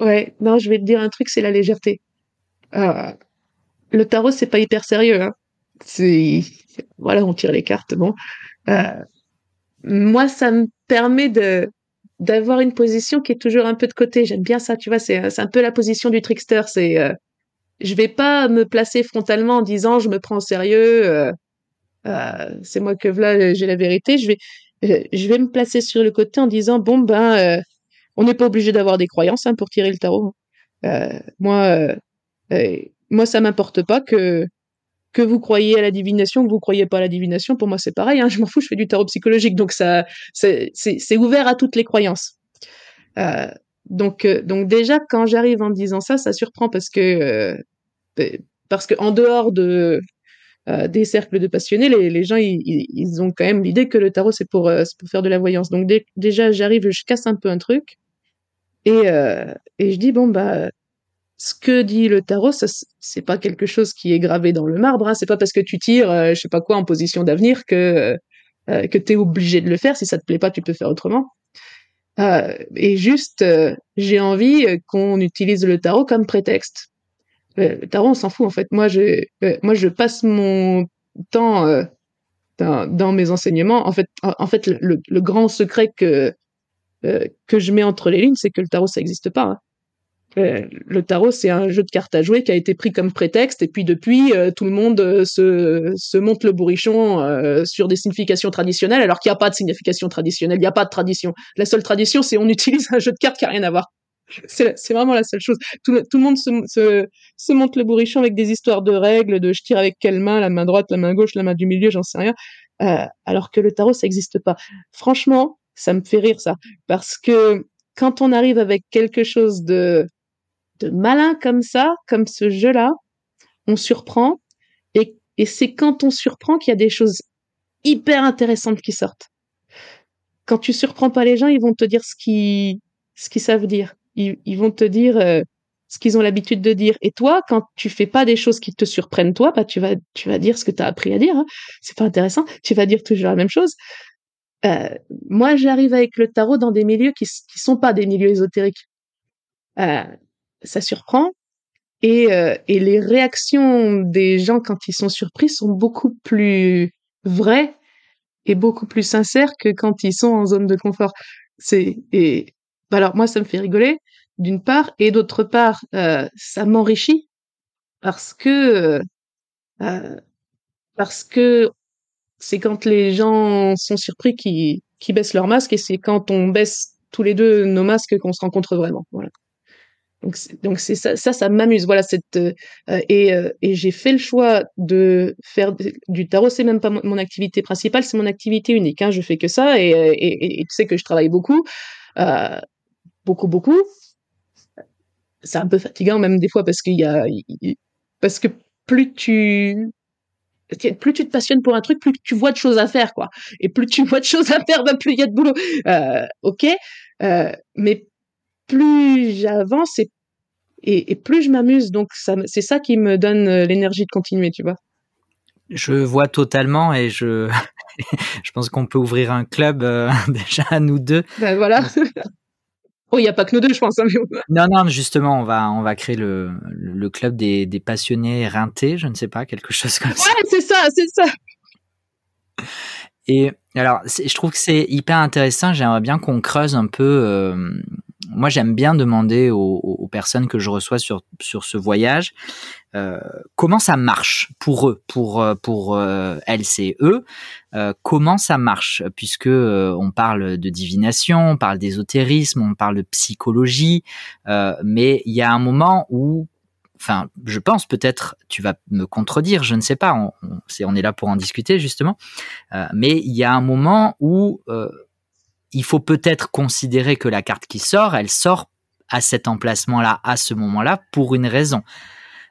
Ouais, non, je vais te dire un truc, c'est la légèreté. Euh, le tarot, c'est pas hyper sérieux. Hein. Voilà, on tire les cartes. Bon, euh, moi, ça me permet de d'avoir une position qui est toujours un peu de côté. J'aime bien ça, tu vois. C'est un peu la position du trickster. C'est euh, je vais pas me placer frontalement en disant je me prends au sérieux. Euh, euh c'est moi que là j'ai la vérité. Je vais je vais me placer sur le côté en disant bon ben on n'est pas obligé d'avoir des croyances hein, pour tirer le tarot. moi moi ça m'importe pas que que vous croyez à la divination, que vous croyez pas à la divination, pour moi c'est pareil. Hein, je m'en fous, je fais du tarot psychologique, donc ça, c'est ouvert à toutes les croyances. Euh, donc, euh, donc déjà quand j'arrive en disant ça, ça surprend parce que euh, parce que en dehors de des cercles de passionnés, les, gens ils, ils, ont quand même l'idée que le tarot c'est pour pour faire de la voyance. Donc déjà j'arrive, je casse un peu un truc et et je dis bon bah ce que dit le tarot, c'est pas quelque chose qui est gravé dans le marbre. Hein. C'est pas parce que tu tires, euh, je sais pas quoi, en position d'avenir que euh, euh que t'es obligé de le faire. Si ça te plaît pas, tu peux faire autrement. Euh, et juste, euh, j'ai envie qu'on utilise le tarot comme prétexte. Le tarot, on s'en fout en fait. Moi, je, moi, je passe mon temps dans, dans, mes enseignements. En fait, en, fait, le, le, grand secret que que je mets entre les lignes, c'est que le tarot, ça n'existe pas. Hein. Euh, le tarot, c'est un jeu de cartes à jouer qui a été pris comme prétexte, et puis depuis, euh, tout le monde euh, se, se monte le bourrichon sur des significations traditionnelles, alors qu'il n'y a pas de signification traditionnelle, il n'y a pas de tradition. La seule tradition, c'est on utilise un jeu de cartes qui n'a rien à voir. C'est vraiment la seule chose. Tout le, tout le monde se, se, se, monte le bourrichon avec des histoires de règles, de je tire avec quelle main, la main droite, la main gauche, la main du milieu, j'en sais rien. alors que le tarot, ça n'existe pas. Franchement, ça me fait rire ça, parce que quand on arrive avec quelque chose de de malin comme ça, comme ce jeu-là, on surprend. Et, c'est quand on surprend qu'il y a des choses hyper intéressantes qui sortent. Quand tu surprends pas les gens, ils vont te dire ce qu'ils ce qu'ils savent dire. Ils, ils vont te dire euh, ce qu'ils ont l'habitude de dire. Et toi, quand tu fais pas des choses qui te surprennent toi, bah tu vas tu vas dire ce que tu as appris à dire. Hein. C'est pas intéressant. Tu vas dire toujours la même chose. Euh, moi, j'arrive avec le tarot dans des milieux qui qui sont pas des milieux ésotériques. Euh, ça surprend. Et, euh, et les réactions des gens quand ils sont surpris sont beaucoup plus vraies et beaucoup plus sincères que quand ils sont en zone de confort. C'est et bah alors moi ça me fait rigoler d'une part et d'autre part euh, ça m'enrichit parce que euh, parce que c'est quand les gens sont surpris qui baissent leur masque et c'est quand on baisse tous les deux nos masques qu'on se rencontre vraiment. Voilà. Donc, donc ça, ça, m'amuse. Voilà, cette euh, et, euh, et j'ai fait le choix de faire du tarot. C'est même pas mon, activité principale, c'est mon activité unique. Hein. Je fais que ça et, et, tu sais que je travaille beaucoup, euh, beaucoup, beaucoup. C'est un peu fatigant même des fois parce qu'il y a parce que plus tu plus tu te passionnes pour un truc, plus tu vois de choses à faire, quoi. Et plus tu vois de choses à faire, bah, plus il y a de boulot. Euh, ok, euh, mais plus j'avance et, et, plus je m'amuse. Donc c'est ça qui me donne euh, l'énergie de continuer, tu vois. Je vois totalement et je, je pense qu'on peut ouvrir un club euh, déjà à nous deux. Ben voilà. Oh, il n'y a pas que nous deux, je pense. Hein, non, non, justement, on va, on va créer le, le club des, des passionnés rintés, je ne sais pas, quelque chose comme ça. Ouais, c'est ça, c'est ça. Et alors, je trouve que c'est hyper intéressant. J'aimerais bien qu'on creuse un peu euh, moi, j'aime bien demander aux, personnes que je reçois sur, sur ce voyage euh, comment ça marche pour eux, pour, euh, pour euh, eux, euh, comment ça marche, puisque on parle de divination, on parle d'ésotérisme, on parle de psychologie, mais il y a un moment où enfin, je pense peut-être, tu vas me contredire, je ne sais pas, on est là pour en discuter justement, mais il y a un moment où il faut peut-être considérer que la carte qui sort, elle sort à cet emplacement-là, à ce moment-là, pour une raison.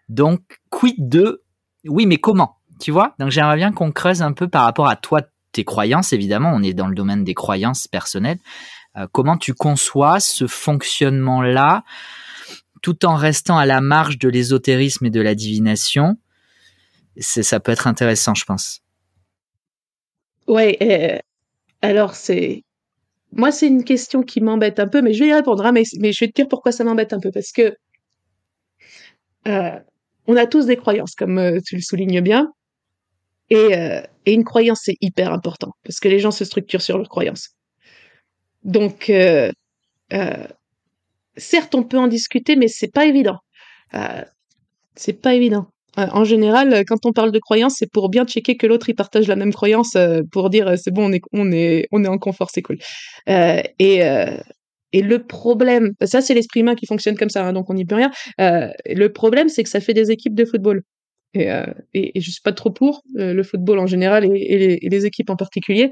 Donc, quid de, oui, mais comment Tu vois? Donc, j'aimerais bien qu'on creuse un peu par rapport à toi, tes croyances, évidemment, on est dans le domaine des croyances personnelles. Euh, comment tu conçois ce fonctionnement-là, tout en restant à la marge de l'ésotérisme et de la divination? Ça peut être intéressant, je pense. Ouais, euh, alors c'est moi, c'est une question qui m'embête un peu, mais je vais y répondre. Hein, mais, je vais te dire pourquoi ça m'embête un peu. Parce que euh, on a tous des croyances, comme euh, tu le soulignes bien. Et, euh, et une croyance, c'est hyper important. Parce que les gens se structurent sur leurs croyances. Donc, certes, on peut en discuter, mais c'est pas évident. C'est pas évident. Euh, en général, quand on parle de croyance, c'est pour bien checker que l'autre il partage la même croyance, euh, pour dire euh, c'est bon, on est on est on est en confort, c'est cool. et et le problème, ça c'est l'esprit humain qui fonctionne comme ça, hein, donc on n'y peut rien. le problème, c'est que ça fait des équipes de football. Et, et, et je suis pas trop pour le football en général et, les, et les, équipes en particulier,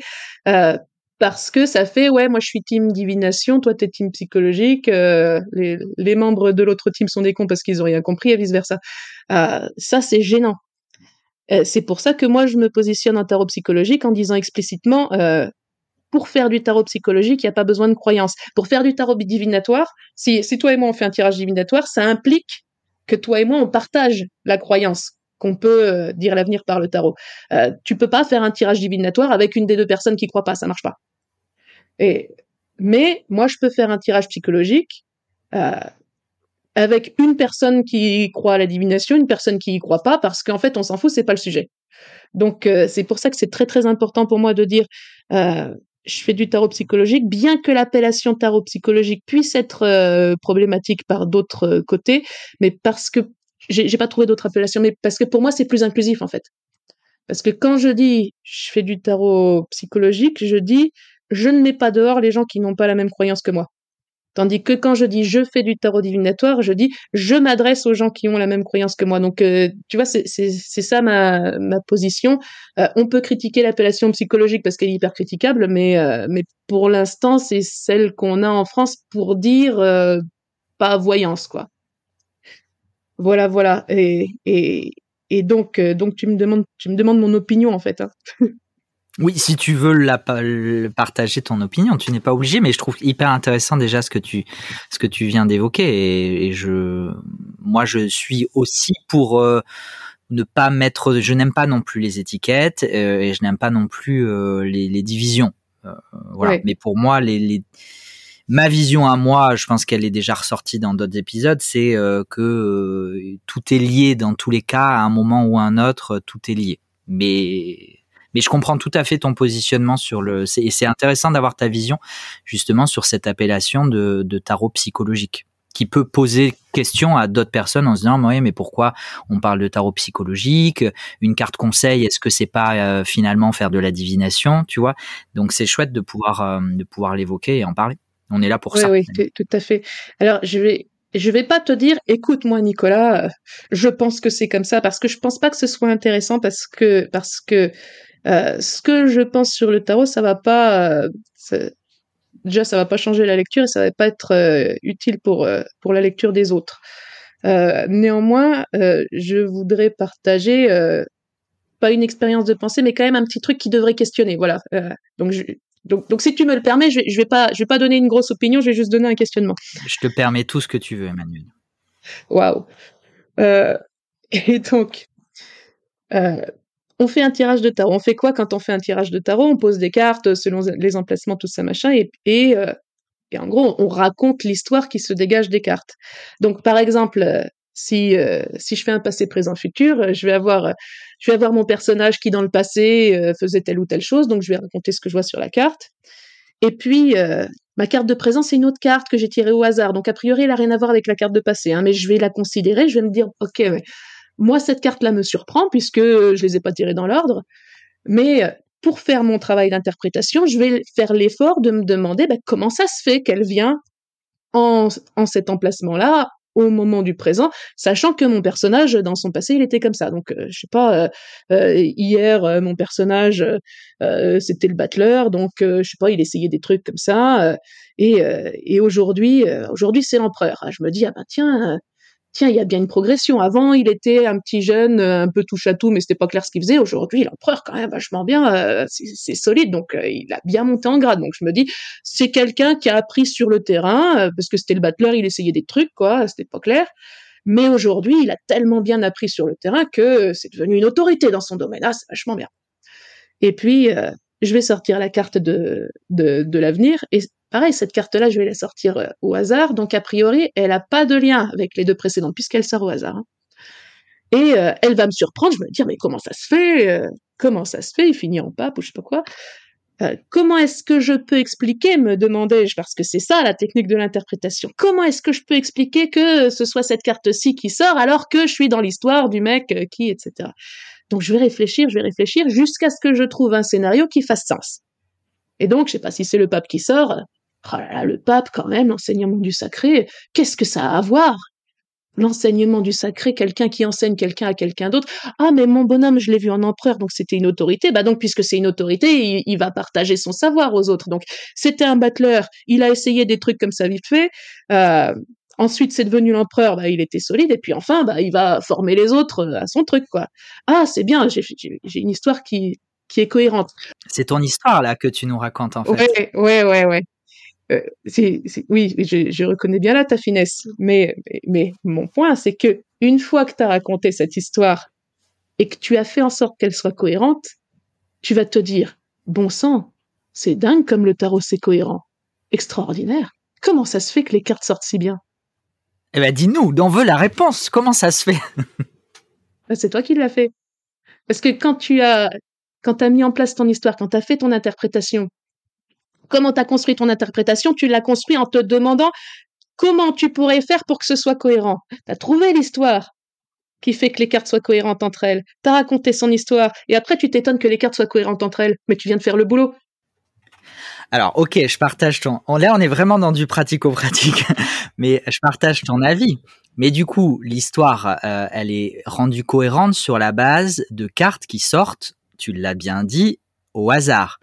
parce que ça fait ouais moi je suis team divination toi t'es team psychologique euh, les, membres de l'autre team sont des cons parce qu'ils ont rien compris et vice versa euh, ça c'est gênant euh, c'est pour ça que moi je me positionne en tarot psychologique en disant explicitement pour faire du tarot psychologique il n'y a pas besoin de croyance pour faire du tarot divinatoire si, toi et moi on fait un tirage divinatoire ça implique que toi et moi on partage la croyance qu'on peut dire l'avenir par le tarot. Euh, tu peux pas faire un tirage divinatoire avec une des deux personnes qui croit pas, ça marche pas. Et, mais moi, je peux faire un tirage psychologique euh, avec une personne qui croit à la divination, une personne qui y croit pas, parce qu'en fait, on s'en fout, c'est pas le sujet. Donc, euh, c'est pour ça que c'est très très important pour moi de dire, euh, je fais du tarot psychologique, bien que l'appellation tarot psychologique puisse être problématique par d'autres côtés, mais parce que j'ai pas trouvé d'autre appellation, mais parce que pour moi, c'est plus inclusif en fait. Parce que quand je dis je fais du tarot psychologique, je dis je ne mets pas dehors les gens qui n'ont pas la même croyance que moi. Tandis que quand je dis je fais du tarot divinatoire, je dis je m'adresse aux gens qui ont la même croyance que moi. Donc, euh, tu vois, c'est ça ma, position. Euh, on peut critiquer l'appellation psychologique parce qu'elle est hyper critiquable, mais, euh, pour l'instant, c'est celle qu'on a en France pour dire pas voyance, quoi. Voilà, voilà. Et, et, donc, donc tu me demandes, tu me demandes mon opinion en fait. Hein. Oui, si tu veux la, partager ton opinion, tu n'es pas obligé, mais je trouve hyper intéressant déjà ce que tu, ce que tu viens d'évoquer. Et, et, je, moi, je suis aussi pour euh, ne pas mettre, je n'aime pas non plus les étiquettes euh, et je n'aime pas non plus euh, les, les, divisions. Euh, voilà. Mais pour moi, les, les ma vision à moi, je pense qu'elle est déjà ressortie dans d'autres épisodes, c'est euh, que euh, tout est lié dans tous les cas, à un moment ou à un autre, tout est lié. Mais mais je comprends tout à fait ton positionnement sur le. Et c'est intéressant d'avoir ta vision justement sur cette appellation de, de tarot psychologique qui peut poser question à d'autres personnes en se disant oui mais pourquoi on parle de tarot psychologique? Une carte conseil est-ce que c'est pas euh, finalement faire de la divination tu vois? Donc c'est chouette de pouvoir euh, de pouvoir l'évoquer et en parler on est là pour oui, ça. Oui, tout à fait. Alors, je vais, je vais pas te dire, écoute-moi, Nicolas, je pense que c'est comme ça, parce que je pense pas que ce soit intéressant, parce que, parce que euh, ce que je pense sur le tarot, ça va pas, euh, ça, déjà, ça va pas changer la lecture et ça va pas être euh, utile pour pour la lecture des autres. Néanmoins, je voudrais partager pas une expérience de pensée, mais quand même un petit truc qui devrait questionner. Voilà. donc, je, donc, donc, si tu me le permets, je vais, je vais pas, je vais pas donner une grosse opinion, je vais juste donner un questionnement. Je te permets tout ce que tu veux, Emmanuel. Waouh. Et donc, euh, on fait un tirage de tarot. On fait quoi quand on fait un tirage de tarot? On pose des cartes selon les emplacements, tout ça, machin, euh, et en gros, on raconte l'histoire qui se dégage des cartes. Donc, par exemple, si euh, si je fais un passé présent futur je vais avoir je vais avoir mon personnage qui dans le passé euh, faisait telle ou telle chose donc je vais raconter ce que je vois sur la carte et puis euh, ma carte de présent c'est une autre carte que j'ai tirée au hasard donc a priori elle a rien à voir avec la carte de passé hein, mais je vais la considérer je vais me dire ok ouais, moi cette carte là me surprend puisque je les ai pas tirées dans l'ordre mais pour faire mon travail d'interprétation je vais faire l'effort de me demander bah, comment ça se fait qu'elle vient en, en cet emplacement là au moment du présent, sachant que mon personnage, dans son passé, il était comme ça. Donc, euh, je sais pas, euh, euh, hier, mon personnage, c'était le battleur, donc, je sais pas, il essayait des trucs comme ça, et, et aujourd'hui, aujourd'hui, c'est l'empereur. Ah, je me dis, ah ben tiens, tiens, il y a bien une progression. Avant, il était un petit jeune, un peu touche à tout, mais c'était pas clair ce qu'il faisait. Aujourd'hui, l'empereur, quand même, vachement bien, c'est solide, donc il a bien monté en grade. Donc je me dis, c'est quelqu'un qui a appris sur le terrain, parce que c'était le battleur, il essayait des trucs, quoi, c'était pas clair. Mais aujourd'hui, il a tellement bien appris sur le terrain que c'est devenu une autorité dans son domaine. Ah, c'est vachement bien. Et puis, je vais sortir la carte de, de, de l'avenir, et Pareil, cette carte-là, je vais la sortir euh, au hasard, donc a priori, elle n'a pas de lien avec les deux précédentes, puisqu'elle sort au hasard. Hein. Et euh, elle va me surprendre, je vais me dire, mais comment ça se fait euh, Comment ça se fait Il finit en pape ou je sais pas quoi. comment est-ce que je peux expliquer, me demandais-je, parce que c'est ça la technique de l'interprétation. Comment est-ce que je peux expliquer que ce soit cette carte-ci qui sort alors que je suis dans l'histoire du mec qui, etc. Donc je vais réfléchir, je vais réfléchir jusqu'à ce que je trouve un scénario qui fasse sens. Et donc, je sais pas si c'est le pape qui sort, Oh là là, le pape, quand même, l'enseignement du sacré, qu'est-ce que ça a à voir? L'enseignement du sacré, quelqu'un qui enseigne quelqu'un à quelqu'un d'autre. Ah, mais mon bonhomme, je l'ai vu en empereur, donc c'était une autorité. Bah donc, puisque c'est une autorité, il, va partager son savoir aux autres. Donc, c'était un battleur, il a essayé des trucs comme ça vite fait. Euh, ensuite, c'est devenu l'empereur, bah, il était solide. Et puis enfin, bah, il va former les autres à son truc, quoi. Ah, c'est bien, j'ai une histoire qui, qui est cohérente. C'est ton histoire là que tu nous racontes en fait. Ouais, ouais, ouais, ouais. Euh, oui, je, reconnais bien là ta finesse, mais, mais, mon point, c'est que une fois que tu as raconté cette histoire et que tu as fait en sorte qu'elle soit cohérente, tu vas te dire, bon sang, c'est dingue comme le tarot c'est cohérent. Extraordinaire. Comment ça se fait que les cartes sortent si bien? Eh ben dis-nous, on veut la réponse? Comment ça se fait? Ben, C'est toi qui l'as fait. Parce que quand tu as quand tu as mis en place ton histoire, quand tu as fait ton interprétation, comment tu as construit ton interprétation, tu l'as construit en te demandant comment tu pourrais faire pour que ce soit cohérent. Tu as trouvé l'histoire qui fait que les cartes soient cohérentes entre elles. Tu as raconté son histoire et après tu t'étonnes que les cartes soient cohérentes entre elles, mais tu viens de faire le boulot. Alors, ok, je partage ton. Là, on est vraiment dans du pratico-pratique, mais je partage ton avis. Mais du coup, l'histoire, euh, elle est rendue cohérente sur la base de cartes qui sortent, tu l'as bien dit, au hasard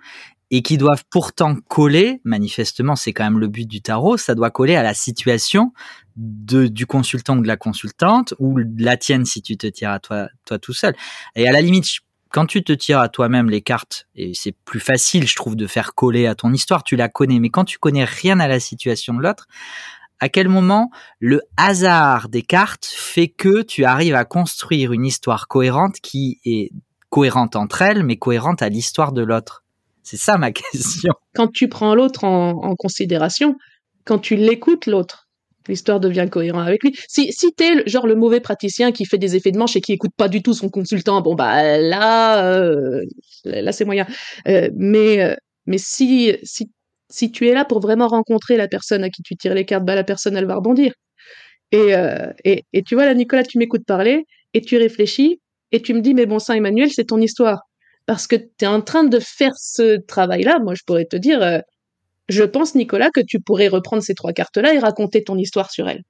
et qui doivent pourtant coller, manifestement c'est quand même le but du tarot, ça doit coller à la situation de, du consultant ou de la consultante, ou la tienne si tu te tires à toi, toi tout seul. Et à la limite, quand tu te tires à toi-même les cartes, et c'est plus facile, je trouve, de faire coller à ton histoire, tu la connais, mais quand tu connais rien à la situation de l'autre, à quel moment le hasard des cartes fait que tu arrives à construire une histoire cohérente qui est cohérente entre elles, mais cohérente à l'histoire de l'autre? C'est ça ma question. Quand tu prends l'autre en, considération, quand tu l'écoutes l'autre, l'histoire devient cohérente avec lui. Si, si t'es genre le mauvais praticien qui fait des effets de manche et qui écoute pas du tout son consultant, bon bah là, euh, là c'est moyen. Euh, mais euh, mais si, si si tu es là pour vraiment rencontrer la personne à qui tu tires les cartes, bah la personne elle va rebondir. Et, et, et tu vois là Nicolas, tu m'écoutes parler et tu réfléchis et tu me dis mais bon sang Emmanuel, c'est ton histoire parce que tu es en train de faire ce travail-là. Moi, je pourrais te dire, euh, je pense, Nicolas, que tu pourrais reprendre ces trois cartes-là et raconter ton histoire sur elles.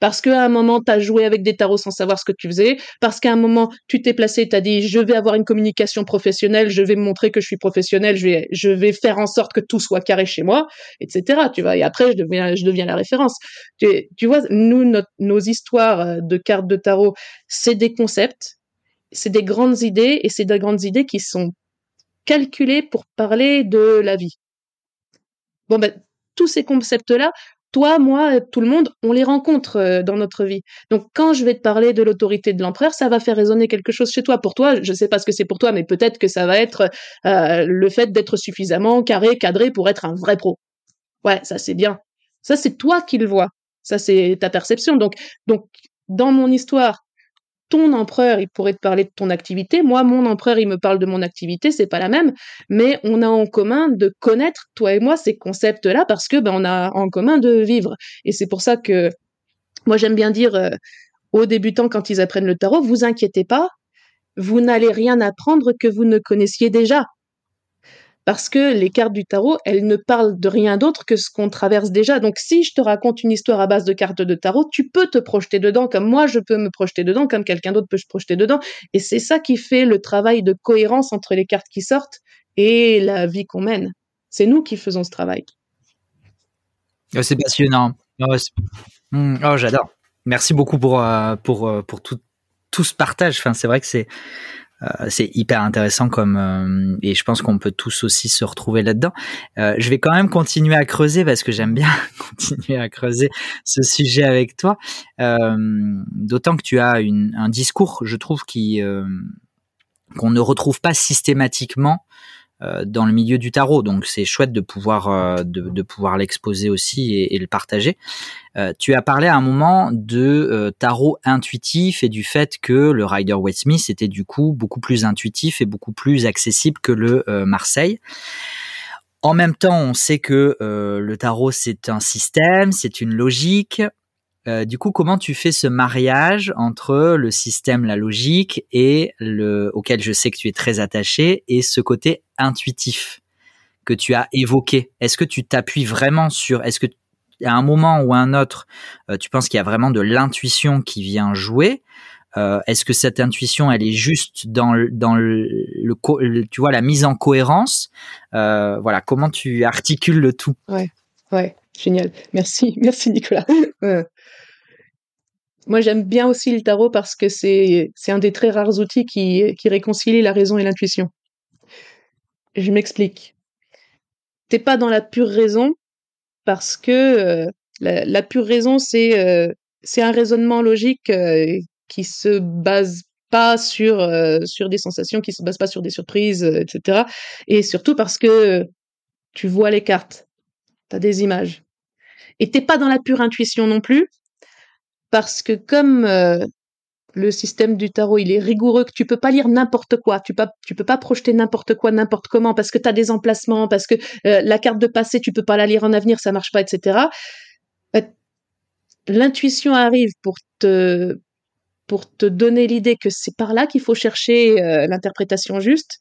Parce qu'à un moment, tu as joué avec des tarots sans savoir ce que tu faisais. Parce qu'à un moment, tu t'es placé, tu as dit, je vais avoir une communication professionnelle, je vais montrer que je suis professionnel, je vais, je vais faire en sorte que tout soit carré chez moi, etc. Tu vois, et après, je deviens, je deviens la référence. Tu, tu vois, nous, nos histoires euh, de cartes de tarot, c'est des concepts c'est des grandes idées et c'est des grandes idées qui sont calculées pour parler de la vie. Bon, ben, tous ces concepts-là, toi, moi, tout le monde, on les rencontre euh, dans notre vie. Donc, quand je vais te parler de l'autorité de l'empereur, ça va faire résonner quelque chose chez toi. Pour toi, je ne sais pas ce que c'est pour toi, mais peut-être que ça va être euh, le fait d'être suffisamment carré, cadré pour être un vrai pro. Ouais, ça c'est bien. Ça c'est toi qui le vois. Ça c'est ta perception. Donc, donc dans mon histoire, ton empereur, il pourrait te parler de ton activité. Moi, mon empereur, il me parle de mon activité. C'est pas la même, mais on a en commun de connaître toi et moi ces concepts-là parce que ben on a en commun de vivre. Et c'est pour ça que moi j'aime bien dire euh, aux débutants quand ils apprennent le tarot, vous inquiétez pas, vous n'allez rien apprendre que vous ne connaissiez déjà. Parce que les cartes du tarot, elles ne parlent de rien d'autre que ce qu'on traverse déjà. Donc si je te raconte une histoire à base de cartes de tarot, tu peux te projeter dedans comme moi je peux me projeter dedans, comme quelqu'un d'autre peut se projeter dedans. Et c'est ça qui fait le travail de cohérence entre les cartes qui sortent et la vie qu'on mène. C'est nous qui faisons ce travail. Oh, c'est passionnant. Oh, hmm, oh, j'adore. Merci beaucoup pour, euh, euh, tout, ce partage. C'est vrai que c'est euh, c'est hyper intéressant comme et je pense qu'on peut tous aussi se retrouver là-dedans. je vais quand même continuer à creuser parce que j'aime bien continuer à creuser ce sujet avec toi. D'autant que tu as une, un discours, je trouve, qui qu'on ne retrouve pas systématiquement euh, dans le milieu du tarot. Donc c'est chouette de pouvoir euh, de, pouvoir l'exposer aussi et, le partager. Euh, tu as parlé à un moment de tarot intuitif et du fait que le Rider Waite Smith était du coup beaucoup plus intuitif et beaucoup plus accessible que le Marseille. En même temps, on sait que le tarot c'est un système, c'est une logique. Euh, du coup, comment tu fais ce mariage entre le système, la logique et le auquel je sais que tu es très attaché et ce côté intuitif que tu as évoqué? Est-ce que tu t'appuies vraiment sur Est-ce que à un moment ou à un autre, euh, tu penses qu'il y a vraiment de l'intuition qui vient jouer? Euh, Est-ce que cette intuition, elle est juste dans le, dans le, tu vois la mise en cohérence? Voilà, comment tu articules le tout? Ouais, ouais. Génial. Merci, merci Nicolas. Moi, j'aime bien aussi le tarot parce que c'est un des très rares outils qui, qui réconcilie la raison et l'intuition. Je m'explique. T'es pas dans la pure raison parce que euh, la, pure raison, c'est euh, c'est un raisonnement logique euh, qui se base pas sur sur des sensations, qui se base pas sur des surprises, etc. Et surtout parce que tu vois les cartes, t'as des images. Et t'es pas dans la pure intuition non plus, parce que comme euh, le système du tarot, il est rigoureux, que tu peux pas lire n'importe quoi, tu peux, peux pas projeter n'importe quoi, n'importe comment, parce que tu as des emplacements, parce que euh, la carte de passé, tu peux pas la lire en avenir, ça marche pas, etc. Euh, l'intuition arrive pour te, pour te donner l'idée que c'est par là qu'il faut chercher l'interprétation juste,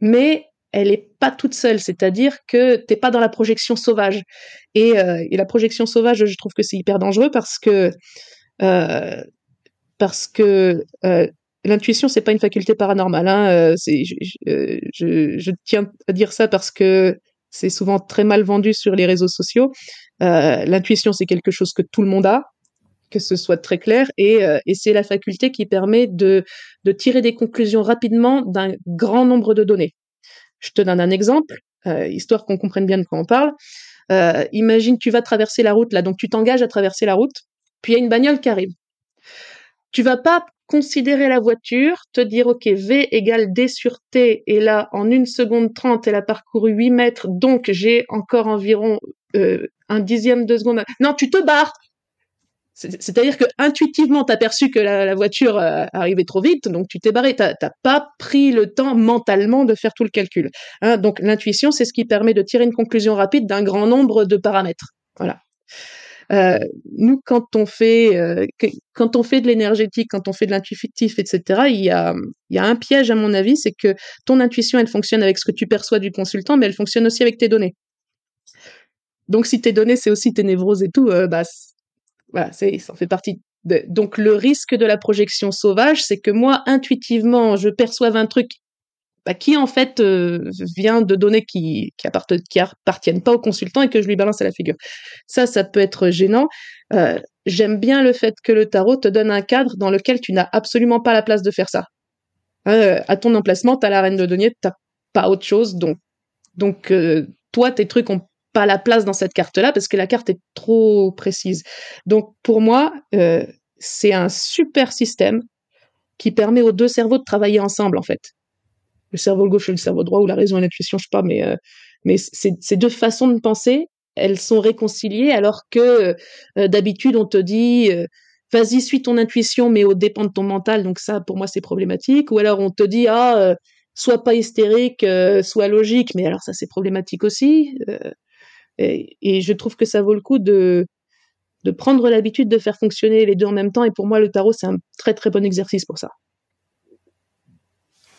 mais elle est pas toute seule, c'est-à-dire que t'es pas dans la projection sauvage. Et, et, la projection sauvage, je trouve que c'est hyper dangereux parce que euh, parce que euh, l'intuition pas une faculté paranormale. Hein, euh, je, tiens à dire ça parce que c'est souvent très mal vendu sur les réseaux sociaux. l'intuition c'est quelque chose que tout le monde a, que ce soit très clair, et, c'est la faculté qui permet de tirer des conclusions rapidement d'un grand nombre de données. Je te donne un exemple, histoire qu'on comprenne bien de quoi on parle. imagine tu vas traverser la route là, donc tu t'engages à traverser la route puis il y a une bagnole qui arrive. Tu vas pas considérer la voiture, te dire ok V égale D sur T et là en une seconde trente elle a parcouru 8 mètres donc j'ai encore environ euh, un dixième de seconde. Non, tu te barres. C'est-à-dire que intuitivement t'as perçu que la, voiture euh, arrivait trop vite, donc tu t'es barré. T'as pas pris le temps mentalement de faire tout le calcul. Hein. donc l'intuition, c'est ce qui permet de tirer une conclusion rapide d'un grand nombre de paramètres. Voilà. Euh, nous, quand on fait, euh, quand on fait de l'énergétique, quand on fait de l'intuitif, etc., il y a, un piège à mon avis, c'est que ton intuition, elle fonctionne avec ce que tu perçois du consultant, mais elle fonctionne aussi avec tes données. Donc, si tes données, c'est aussi tes névroses et tout, euh, bah, voilà, c'est, ça fait partie. De... Donc, le risque de la projection sauvage, c'est que moi, intuitivement, je perçois un truc bah, qui en fait euh, vient de données qui qui, appartiennent pas au consultant et que je lui balance à la figure. Ça, ça peut être gênant. Euh, j'aime bien le fait que le tarot te donne un cadre dans lequel tu n'as absolument pas la place de faire ça. Euh, à ton emplacement, tu as la reine de denier, t'as pas autre chose, donc donc toi tes trucs ont pas la place dans cette carte-là parce que la carte est trop précise. Donc pour moi, c'est un super système qui permet aux deux cerveaux de travailler ensemble en fait le cerveau gauche et le cerveau droit, ou la raison et l'intuition, je sais pas, mais, euh, mais ces deux façons de penser, elles sont réconciliées, alors que euh, d'habitude, on te dit, euh, vas-y, suis ton intuition, mais au dépend de ton mental, donc ça, pour moi, c'est problématique. Ou alors, on te dit, ah, sois pas hystérique, sois logique, mais alors ça, c'est problématique aussi. Et, je trouve que ça vaut le coup de, de prendre l'habitude de faire fonctionner les deux en même temps, et pour moi, le tarot, c'est un très très bon exercice pour ça.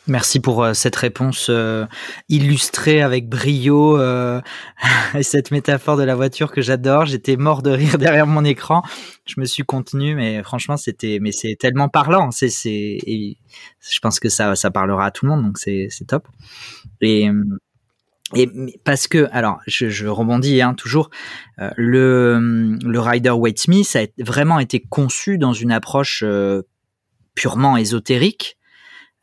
Merci pour euh, cette réponse euh, illustrée avec brio euh, et cette métaphore de la voiture que j'adore. J'étais mort de rire derrière mon écran. Je me suis contenu, mais franchement, c'était, mais c'est tellement parlant. C'est, c'est, je pense que ça, ça parlera à tout le monde, donc c'est, c'est top. Et, et parce que, alors, je, je rebondis hein, toujours. le, le Rider Waite Smith a vraiment été conçu dans une approche purement ésotérique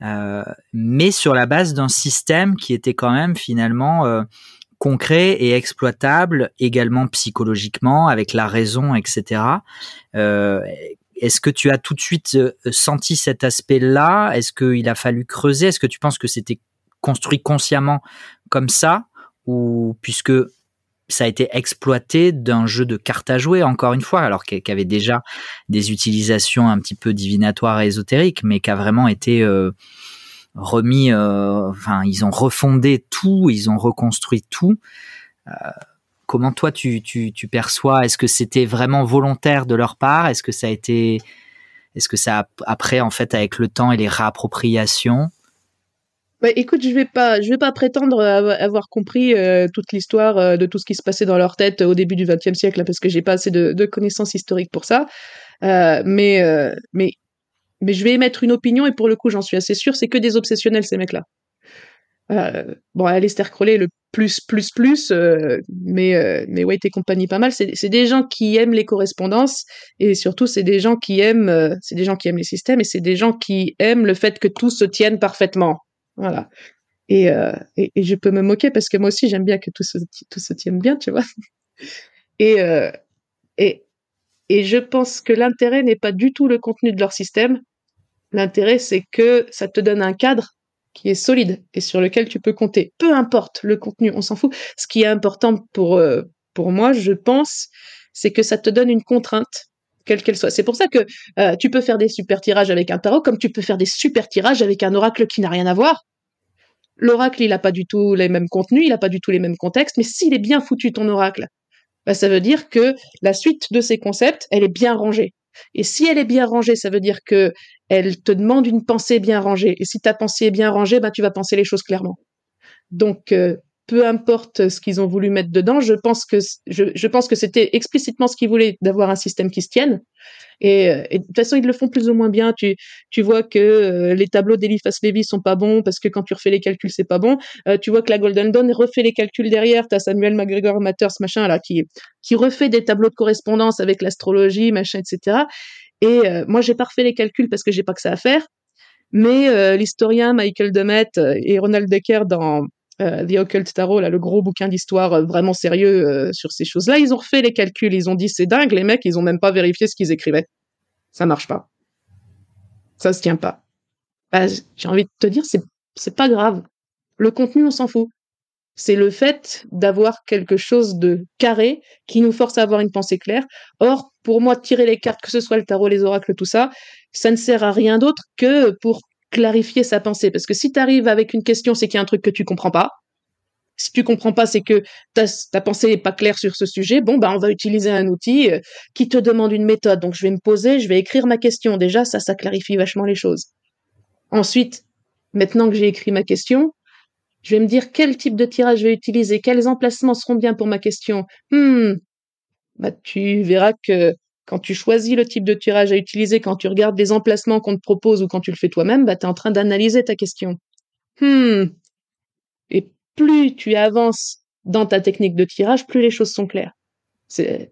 euh, mais sur la base d'un système qui était quand même finalement euh, concret et exploitable également psychologiquement avec la raison, etc. Euh, est-ce que tu as tout de suite senti cet aspect-là? Est-ce qu'il a fallu creuser? Est-ce que tu penses que c'était construit consciemment comme ça ou puisque ça a été exploité d'un jeu de cartes à jouer, encore une fois, alors qu'il avait déjà des utilisations un petit peu divinatoires et ésotériques, mais qui a vraiment été euh, remis, euh, enfin, ils ont refondé tout, ils ont reconstruit tout. Euh, comment toi tu, tu, tu perçois? Est-ce que c'était vraiment volontaire de leur part? Est-ce que ça a été, est-ce que ça a, après en fait avec le temps et les réappropriations bah, écoute, je vais pas, je vais pas prétendre avoir compris euh, toute l'histoire euh, de tout ce qui se passait dans leur tête au début du XXe siècle, parce que j'ai pas assez de, connaissances historiques pour ça. Euh, mais, mais, mais je vais émettre une opinion et pour le coup, j'en suis assez sûr, c'est que des obsessionnels ces mecs-là. bon, Alistair Crowley le plus, plus, plus, mais, mais White et compagnie pas mal. C'est des gens qui aiment les correspondances et surtout c'est des gens c'est des gens qui aiment les systèmes et c'est des gens qui aiment le fait que tout se tienne parfaitement. Voilà. Et, euh, et, et, je peux me moquer parce que moi aussi j'aime bien que tout se, tout se tienne bien, tu vois. Et, euh, et, et je pense que l'intérêt n'est pas du tout le contenu de leur système. L'intérêt, c'est que ça te donne un cadre qui est solide et sur lequel tu peux compter. Peu importe le contenu, on s'en fout. Ce qui est important pour, euh, pour moi, je pense, c'est que ça te donne une contrainte quelle qu'elle soit. C'est pour ça que euh, tu peux faire des super tirages avec un tarot, comme tu peux faire des super tirages avec un oracle qui n'a rien à voir. L'oracle, il n'a pas du tout les mêmes contenus, il n'a pas du tout les mêmes contextes, mais s'il est bien foutu ton oracle, bah, ça veut dire que la suite de ces concepts, elle est bien rangée. Et si elle est bien rangée, ça veut dire que elle te demande une pensée bien rangée. Et si ta pensée est bien rangée, bah, tu vas penser les choses clairement. Donc, euh, peu importe ce qu'ils ont voulu mettre dedans, je pense que je, je pense que c'était explicitement ce qu'ils voulaient d'avoir un système qui se tienne. Et, et, de toute façon, ils le font plus ou moins bien. Tu, tu vois que euh, les tableaux d'Eliphas Levy sont pas bons parce que quand tu refais les calculs, c'est pas bon. Euh, tu vois que la Golden Dawn refait les calculs derrière. T'as Samuel McGregor Matters, machin, là, qui, qui refait des tableaux de correspondance avec l'astrologie, machin, etc. Et euh, moi, j'ai pas refait les calculs parce que j'ai pas que ça à faire. Mais l'historien Michael Demet et Ronald Decker dans euh, The Occult Tarot, là, le gros bouquin d'histoire euh, vraiment sérieux euh, sur ces choses-là, ils ont refait les calculs, ils ont dit c'est dingue, les mecs, ils ont même pas vérifié ce qu'ils écrivaient. Ça marche pas. Ça se tient pas. Bah, j'ai envie de te dire, c'est, c'est pas grave. Le contenu, on s'en fout. C'est le fait d'avoir quelque chose de carré qui nous force à avoir une pensée claire. Or, pour moi, tirer les cartes, que ce soit le tarot, les oracles, tout ça, ça ne sert à rien d'autre que pour clarifier sa pensée. Parce que si tu arrives avec une question, c'est qu'il y a un truc que tu comprends pas. Si tu comprends pas, c'est que ta, pensée est pas claire sur ce sujet. Bon, bah, on va utiliser un outil euh, qui te demande une méthode. Donc, je vais me poser, je vais écrire ma question. Déjà, ça, ça clarifie vachement les choses. Ensuite, maintenant que j'ai écrit ma question, je vais me dire quel type de tirage je vais utiliser, quels emplacements seront bien pour ma question. Hmm, bah, tu verras que quand tu choisis le type de tirage à utiliser, quand tu regardes les emplacements qu'on te propose ou quand tu le fais toi-même, bah, tu es en train d'analyser ta question. Hmm. Et plus tu avances dans ta technique de tirage, plus les choses sont claires. C'est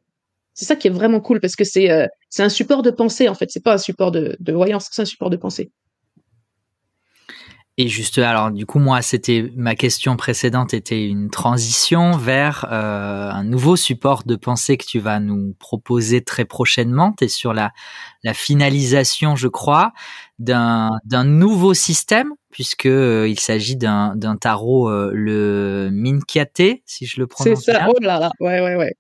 ça qui est vraiment cool parce que c'est euh, c'est un support de pensée en fait. C'est pas un support de voyance, c'est un support de pensée. Et juste, alors du coup, moi, c'était ma question précédente était une transition vers euh, un nouveau support de pensée que tu vas nous proposer très prochainement. Tu es sur la, la finalisation, je crois, d'un nouveau système, puisque euh, il s'agit d'un tarot, euh, le Minkiate, si je le prononce bien. C'est ça, oh là là, ouais, ouais, ouais.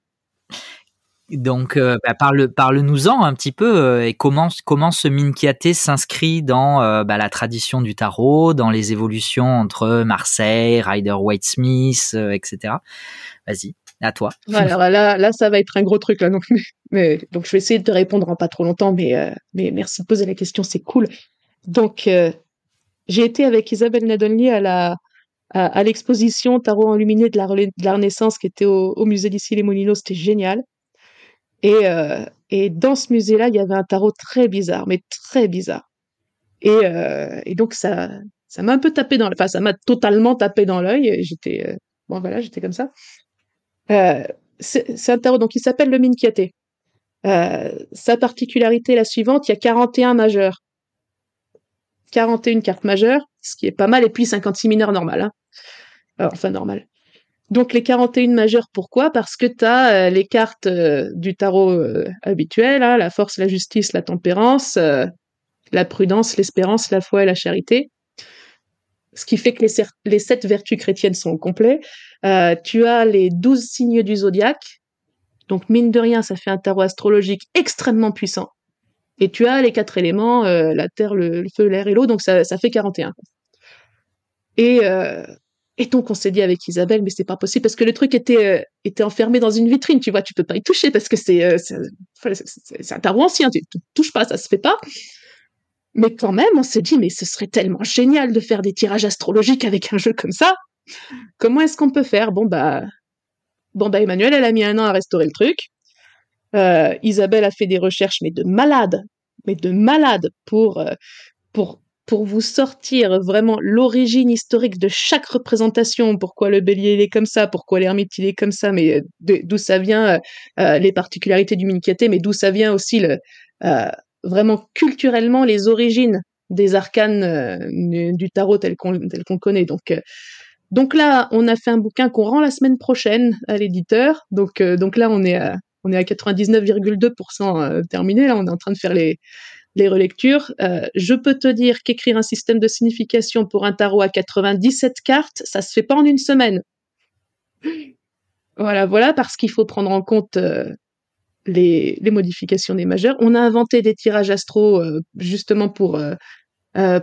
Donc, euh, bah, parle, parle-nous-en un petit peu euh, et comment, comment ce Minkiate s'inscrit dans euh, bah, la tradition du tarot, dans les évolutions entre Marseille, Rider White Smith, etc. Vas-y, à toi. Alors là, là, ça va être un gros truc là. Donc, mais, donc, je vais essayer de te répondre en pas trop longtemps, mais, mais merci de poser la question, c'est cool. Donc, j'ai été avec Isabelle Nadonlier à la à, l'exposition Tarot enluminé de la, de la Renaissance qui était au, musée d'ici les Molinos, c'était génial. Et, euh, et dans ce musée-là, il y avait un tarot très bizarre, mais très bizarre. Et, euh, et donc ça, ça m'a un peu tapé dans, enfin ça m'a totalement tapé dans l'œil. J'étais, euh, bon voilà, j'étais comme ça. Euh, c'est un tarot donc il s'appelle le Minkiate. Euh, sa particularité est la suivante, il y a 41 majeurs. 41 cartes majeures, ce qui est pas mal, et puis 56 mineurs normales. Hein. Alors, enfin normal. Donc les 41 majeurs, pourquoi? Parce que tu as euh, les cartes euh, du tarot euh, habituel, hein, la force, la justice, la tempérance, la prudence, l'espérance, la foi et la charité. Ce qui fait que les, sept vertus chrétiennes sont au complet. tu as les 12 signes du zodiaque. Donc mine de rien, ça fait un tarot astrologique extrêmement puissant. Et tu as les quatre éléments, la terre, le, feu, l'air et l'eau, donc ça, fait 41. Et, et donc on s'est dit avec Isabelle, mais c'est pas possible parce que le truc était euh, était enfermé dans une vitrine, tu vois, tu peux pas y toucher parce que c'est euh, un tarot ancien, tu, tu touches pas, ça se fait pas. Mais quand même, on s'est dit, mais ce serait tellement génial de faire des tirages astrologiques avec un jeu comme ça. Comment est-ce qu'on peut faire? Bon bah, bon bah Emmanuel, elle a mis un an à restaurer le truc. Euh, Isabelle a fait des recherches, mais de malade, mais de malade pour pour pour vous sortir vraiment l'origine historique de chaque représentation, pourquoi le bélier il est comme ça, pourquoi l'ermite il est comme ça, mais euh, d'où ça vient, euh, euh, les particularités du Minkiate, mais d'où ça vient aussi vraiment culturellement les origines des arcanes du tarot tel qu'on connaît. Donc donc là, on a fait un bouquin qu'on rend la semaine prochaine à l'éditeur. Donc donc là, on est on est à 99,2% terminé. Là, on est en train de faire les les relectures. Euh, je peux te dire qu'écrire un système de signification pour un tarot à 97 cartes, ça se fait pas en une semaine. Voilà, voilà, parce qu'il faut prendre en compte euh, les, les, modifications des majeurs. On a inventé des tirages astro euh, justement pour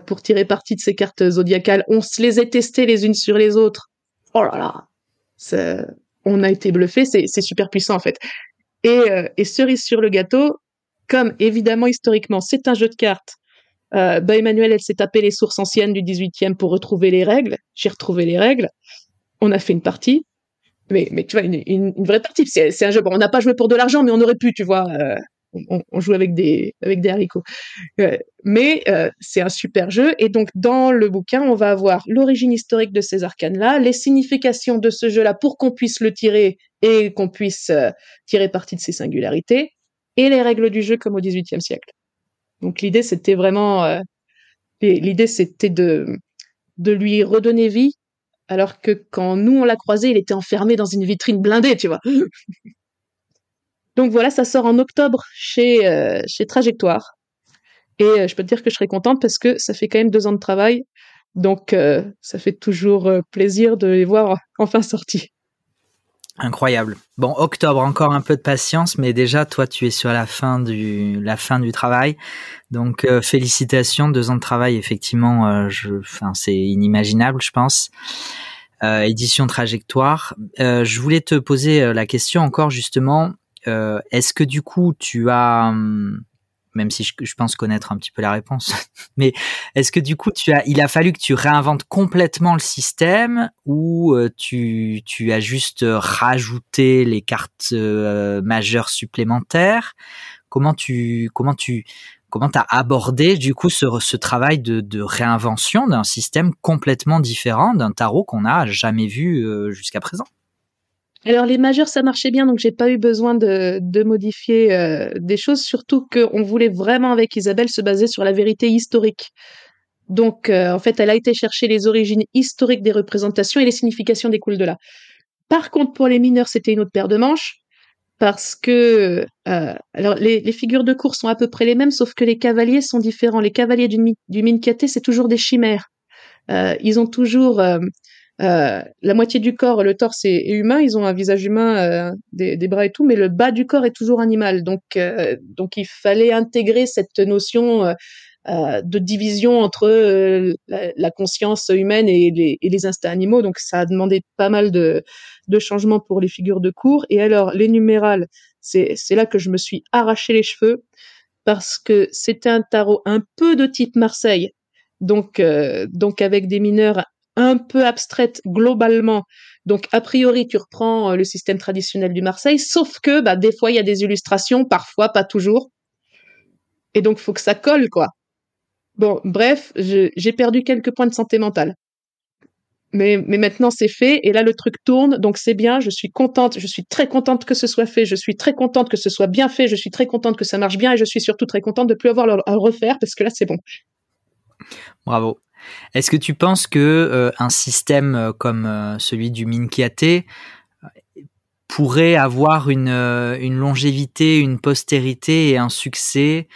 pour tirer parti de ces cartes zodiacales. On se les est testées les unes sur les autres. Oh là là, on a été bluffé. C'est super puissant en fait. Et, et cerise sur le gâteau, comme évidemment historiquement c'est un jeu de cartes, euh, bah Emmanuel elle s'est tapé les sources anciennes du 18e pour retrouver les règles. J'ai retrouvé les règles. On a fait une partie, mais tu vois une, vraie partie. C'est un jeu. Bon, on n'a pas joué pour de l'argent, mais on aurait pu, tu vois. Euh, on, joue avec des avec des haricots. Euh, mais euh, c'est un super jeu et donc dans le bouquin on va avoir l'origine historique de ces arcanes là, les significations de ce jeu là pour qu'on puisse le tirer et qu'on puisse tirer parti de ses singularités et les règles du jeu comme au XVIIIe siècle. Donc l'idée c'était vraiment, euh, l'idée c'était de de lui redonner vie, alors que quand nous on l'a croisé, il était enfermé dans une vitrine blindée, tu vois. Donc voilà, ça sort en octobre chez euh, chez Trajectoire. Et euh, je peux te dire que je serais contente parce que ça fait quand même deux ans de travail, donc ça fait toujours plaisir de les voir enfin sortis. Incroyable. Bon, octobre, encore un peu de patience, mais déjà, toi, tu es sur la fin du, la fin du travail. Donc, euh, félicitations, deux ans de travail, effectivement, euh, enfin, c'est inimaginable, je pense. Euh, édition trajectoire. je voulais te poser la question encore, justement. Est-ce que du coup, tu as, hum, même si je, pense connaître un petit peu la réponse. Mais est-ce que du coup, tu as, il a fallu que tu réinventes complètement le système ou euh, tu, tu as juste rajouté les cartes euh, majeures supplémentaires? Comment tu, comment tu, comment as abordé du coup ce, ce travail de, de réinvention d'un système complètement différent d'un tarot qu'on n'a jamais vu euh, jusqu'à présent? Alors les majeurs ça marchait bien donc j'ai pas eu besoin de, modifier euh, des choses surtout qu'on voulait vraiment avec Isabelle se baser sur la vérité historique. Donc euh, en fait elle a été chercher les origines historiques des représentations et les significations découlent de là. Par contre pour les mineurs c'était une autre paire de manches parce que euh, alors les, figures de cours sont à peu près les mêmes sauf que les cavaliers sont différents. Les cavaliers du, du c'est toujours des chimères. ils ont toujours euh, la moitié du corps, le torse est, humain, ils ont un visage humain, euh, des, des, bras et tout, mais le bas du corps est toujours animal. Donc, euh, donc il fallait intégrer cette notion de division entre la, conscience humaine et les, et les, instincts animaux. Donc, ça a demandé pas mal de, de changements pour les figures de cours. Et alors, les numérales, c'est là que je me suis arraché les cheveux parce que c'était un tarot un peu de type Marseille, donc donc avec des mineurs un peu abstraites globalement. Donc a priori tu reprends le système traditionnel du Marseille, sauf que bah des fois il y a des illustrations, parfois pas toujours. Et donc faut que ça colle quoi. Bon, bref, j'ai perdu quelques points de santé mentale. Mais, mais maintenant c'est fait et là le truc tourne donc c'est bien je suis contente je suis très contente que ce soit fait je suis très contente que ce soit bien fait je suis très contente que ça marche bien et je suis surtout très contente de plus avoir à refaire parce que là c'est bon bravo est-ce que tu penses que euh, un système euh, comme euh, celui du Minkiate pourrait avoir une, longévité une postérité et un succès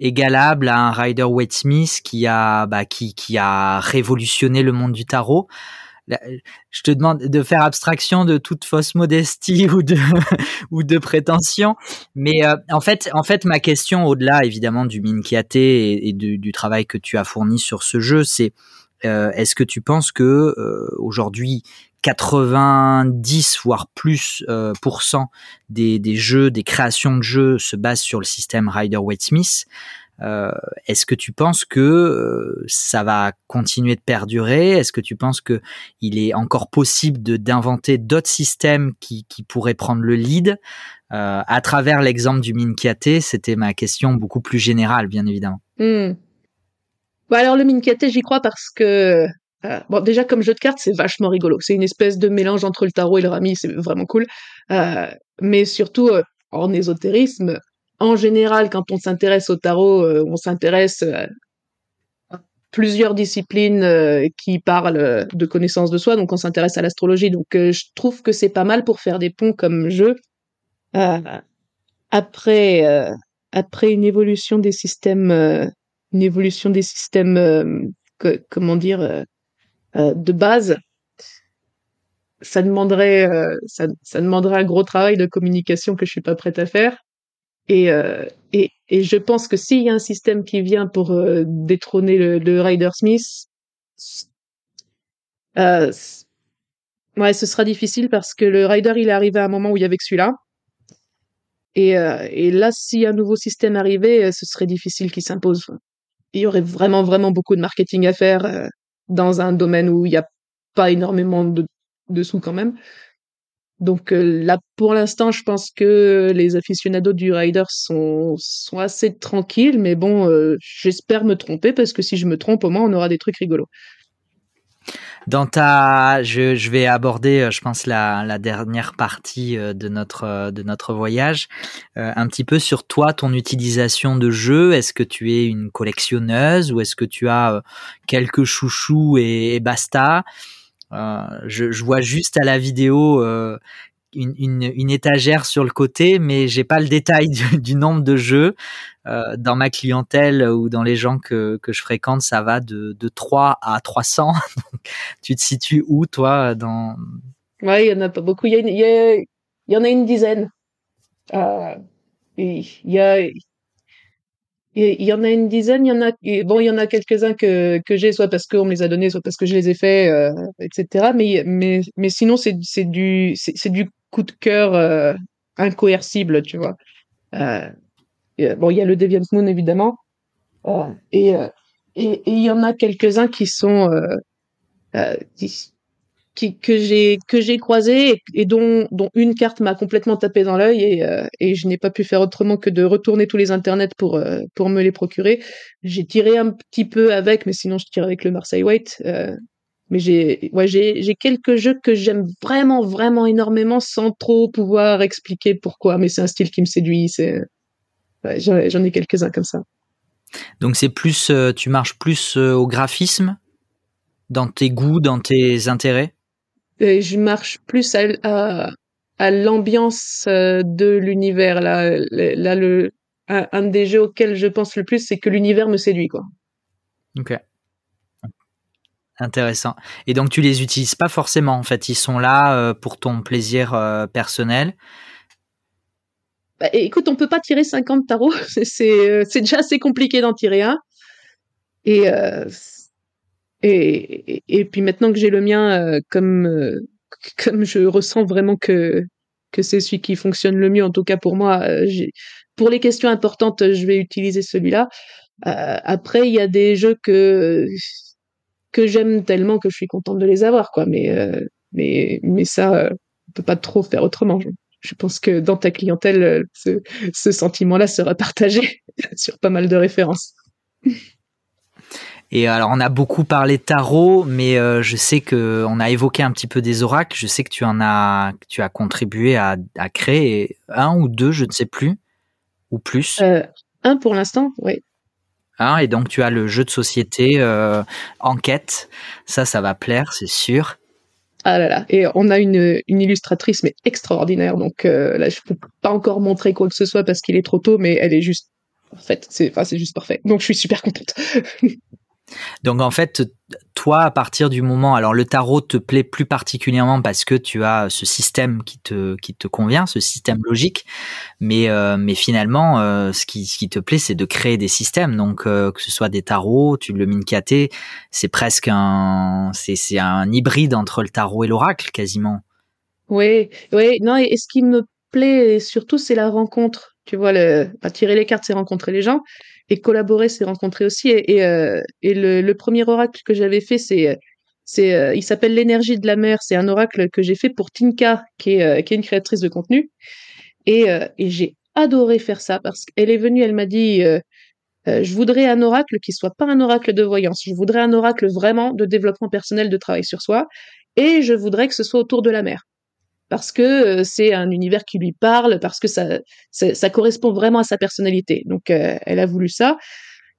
égalable à un Rider Waite Smith qui a bah, qui a révolutionné le monde du tarot? Je te demande de faire abstraction de toute fausse modestie ou de prétention, mais euh, en fait, en fait, ma question au-delà évidemment du Minkiate et, du, travail que tu as fourni sur ce jeu, c'est euh, est-ce que tu penses que euh, aujourd'hui 90 voire plus euh, des, des, jeux, des créations de jeux se basent sur le système Rider-Waite-Smith. Euh, Est-ce que tu penses que euh, ça va continuer de perdurer? Est-ce que tu penses que il est encore possible d'inventer d'autres systèmes qui, qui pourraient prendre le lead? Euh, À travers l'exemple du Minkiate, c'était ma question beaucoup plus générale, bien évidemment. Bah alors le Minkiate, j'y crois parce que bon, déjà comme jeu de cartes, c'est vachement rigolo. C'est une espèce de mélange entre le tarot et le rami, c'est vraiment cool. Mais surtout en ésotérisme, en général, quand on s'intéresse au tarot, on s'intéresse à plusieurs disciplines qui parlent de connaissance de soi. Donc on s'intéresse à l'astrologie. Donc je trouve que c'est pas mal pour faire des ponts comme jeu. après après une évolution des systèmes, une évolution des systèmes, comment dire euh, de base, ça demanderait, euh, ça, demanderait un gros travail de communication que je suis pas prête à faire. Et, euh, et, et, je pense que s'il y a un système qui vient pour détrôner le, le Rider Smith, euh, ouais, ce sera difficile parce que le Rider, il est arrivé à un moment où il y avait que celui-là. Et, et là, si un nouveau système arrivait, ce serait difficile qu'il s'impose. Il y aurait vraiment, vraiment beaucoup de marketing à faire dans un domaine où il n'y a pas énormément de, de sous quand même. Donc euh, là, pour l'instant, je pense que les aficionados du Rider sont, sont assez tranquilles, mais bon, euh, j'espère me tromper parce que si je me trompe, au moins, on aura des trucs rigolos. Dans ta, je, vais aborder, euh, je pense la, la, dernière partie de notre de notre voyage, un petit peu sur toi, ton utilisation de jeux. Est-ce que tu es une collectionneuse ou est-ce que tu as quelques chouchous et, basta? Je, je, vois juste à la vidéo une, une, étagère sur le côté, mais j'ai pas le détail du, nombre de jeux. Euh, dans ma clientèle ou dans les gens que, que je fréquente, ça va de, de 3 à 300. tu te situes où, toi, dans... Ouais, il y en a pas beaucoup. Il y, en a une dizaine. Euh, il y a... y en a une dizaine, il y en a bon, il y en a quelques-uns que que j'ai soit parce qu'on me les a donnés, soit parce que je les ai faits, euh, etc. Mais mais mais sinon c'est c'est du c'est du coup de cœur euh, incoercible, tu vois. Euh, bon, il y a le Deviant Moon évidemment, euh, et et il y en a quelques-uns qui sont qui, que j'ai que j'ai croisé et, dont dont une carte m'a complètement tapé dans l'œil et et je n'ai pas pu faire autrement que de retourner tous les internets pour pour me les procurer. J'ai tiré un petit peu avec, mais sinon je tire avec le Marseille White. mais j'ai ouais j'ai j'ai quelques jeux que j'aime vraiment vraiment énormément sans trop pouvoir expliquer pourquoi. Mais c'est un style qui me séduit. C'est j'en ai quelques-uns comme ça. Donc c'est plus, euh, tu marches plus euh, au graphisme, dans tes goûts, dans tes intérêts? Je marche plus à, à, l'ambiance euh, de l'univers. Là, là le, un, des jeux auxquels je pense le plus, c'est que l'univers me séduit, quoi. Ok. Intéressant. Et donc tu les utilises pas forcément, en fait, ils sont là pour ton plaisir personnel bah, écoute, on peut pas tirer 50 tarots, c'est c'est déjà assez compliqué d'en tirer un. Et, euh, et, puis maintenant que j'ai le mien, euh, comme euh, comme je ressens vraiment que c'est celui qui fonctionne le mieux, en tout cas pour moi, pour les questions importantes, je vais utiliser celui-là. après, il y a des jeux que que j'aime tellement que je suis contente de les avoir, quoi. Mais mais mais ça, on peut pas trop faire autrement. Je, pense que dans ta clientèle, ce sentiment-là sera partagé sur pas mal de références. Et alors, on a beaucoup parlé tarot, mais euh, je sais que on a évoqué un petit peu des oracles. Je sais que tu en as, tu as contribué à, à créer un ou deux, je ne sais plus, ou plus. Euh, un pour l'instant, oui. Hein, et donc tu as le jeu de société euh, enquête. Ça, ça va plaire, c'est sûr. Ah là là. Et on a une, une illustratrice mais extraordinaire. Donc là, je peux pas encore montrer quoi que ce soit parce qu'il est trop tôt, mais elle est juste parfaite. C'est, enfin, c'est juste parfait. Donc je suis super contente. Donc en fait, toi, à partir du moment, alors le tarot te plaît plus particulièrement parce que tu as ce système qui te qui te convient, ce système logique, mais euh, mais finalement, euh, ce qui ce qui te plaît, c'est de créer des systèmes. Donc euh, que ce soit des tarots, tu le minkaté, c'est presque un c'est c'est un hybride entre le tarot et l'oracle quasiment. Oui, oui, non. Et, ce qui me plaît surtout, c'est la rencontre. Tu vois, le, tirer les cartes, c'est rencontrer les gens et collaborer, c'est rencontrer aussi. Et, et, euh, le, le, premier oracle que j'avais fait, c'est c'est euh, il s'appelle l'énergie de la mer. C'est un oracle que j'ai fait pour Tinka, qui est, euh, qui est une créatrice de contenu. Et, et j'ai adoré faire ça parce qu'elle est venue, elle m'a dit. je voudrais un oracle qui soit pas un oracle de voyance. Je voudrais un oracle vraiment de développement personnel, de travail sur soi, et je voudrais que ce soit autour de la mer parce que euh, c'est un univers qui lui parle, parce que ça, ça, correspond vraiment à sa personnalité. Donc, euh, elle a voulu ça.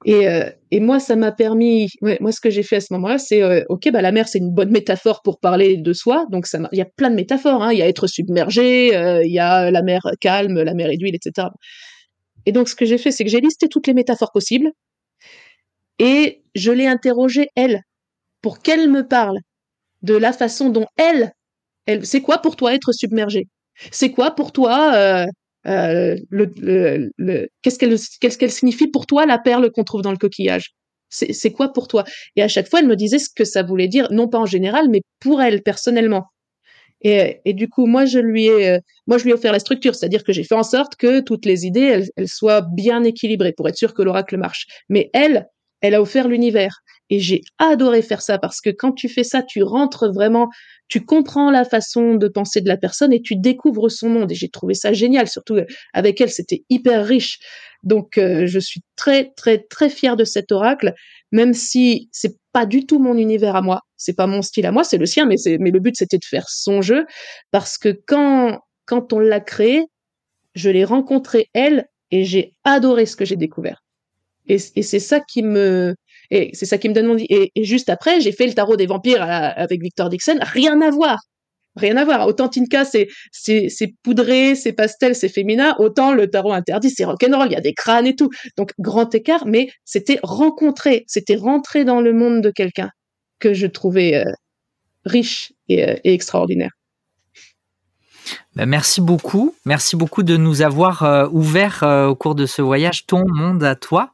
Et, euh, et moi, ça m'a permis. moi, ce que j'ai fait à ce moment-là, c'est ok, bah la mer, c'est une bonne métaphore pour parler de soi. Donc, ça, il y a plein de métaphores. Hein. Il y a être submergé, il y a la mer calme, la mer d'huile, etc. Et donc, ce que j'ai fait, c'est que j'ai listé toutes les métaphores possibles et je l'ai interrogée elle pour qu'elle me parle de la façon dont elle c'est quoi pour toi être submergé C'est quoi pour toi euh, euh, le, qu'est-ce qu'elle qu'est-ce qu'elle signifie pour toi la perle qu'on trouve dans le coquillage? C'est quoi pour toi? Et à chaque fois, elle me disait ce que ça voulait dire, non pas en général, mais pour elle personnellement. Et, et du coup, moi, je lui ai, euh, moi, je lui offert la structure, c'est-à-dire que j'ai fait en sorte que toutes les idées, elles, elles soient bien équilibrées pour être sûr que l'oracle marche. Mais elle, elle a offert l'univers. Et j'ai adoré faire ça parce que quand tu fais ça, tu rentres vraiment, tu comprends la façon de penser de la personne et tu découvres son monde. Et j'ai trouvé ça génial, surtout euh, avec elle, c'était hyper riche. Donc euh, je suis très très très fière de cet oracle, même si c'est pas du tout mon univers à moi, c'est pas mon style à moi, c'est le sien, mais mais le but c'était de faire son jeu parce que quand quand on l'a créé, je l'ai rencontrée elle et j'ai adoré ce que j'ai découvert. Et c'est ça qui me et c'est ça qui me donne mon et, et juste après, j'ai fait le tarot des vampires avec Victor Dixon. Rien à voir. Rien à voir. Autant Tinka, c'est, c'est, c'est poudré, c'est pastel, c'est féminin. Autant le tarot interdit, c'est rock'n'roll. Il y a des crânes et tout. Donc, grand écart, mais c'était rencontrer, c'était rentrer dans le monde de quelqu'un que je trouvais euh, riche et, euh, et extraordinaire. Ben, merci beaucoup. Merci beaucoup de nous avoir euh, ouvert au cours de ce voyage ton monde à toi.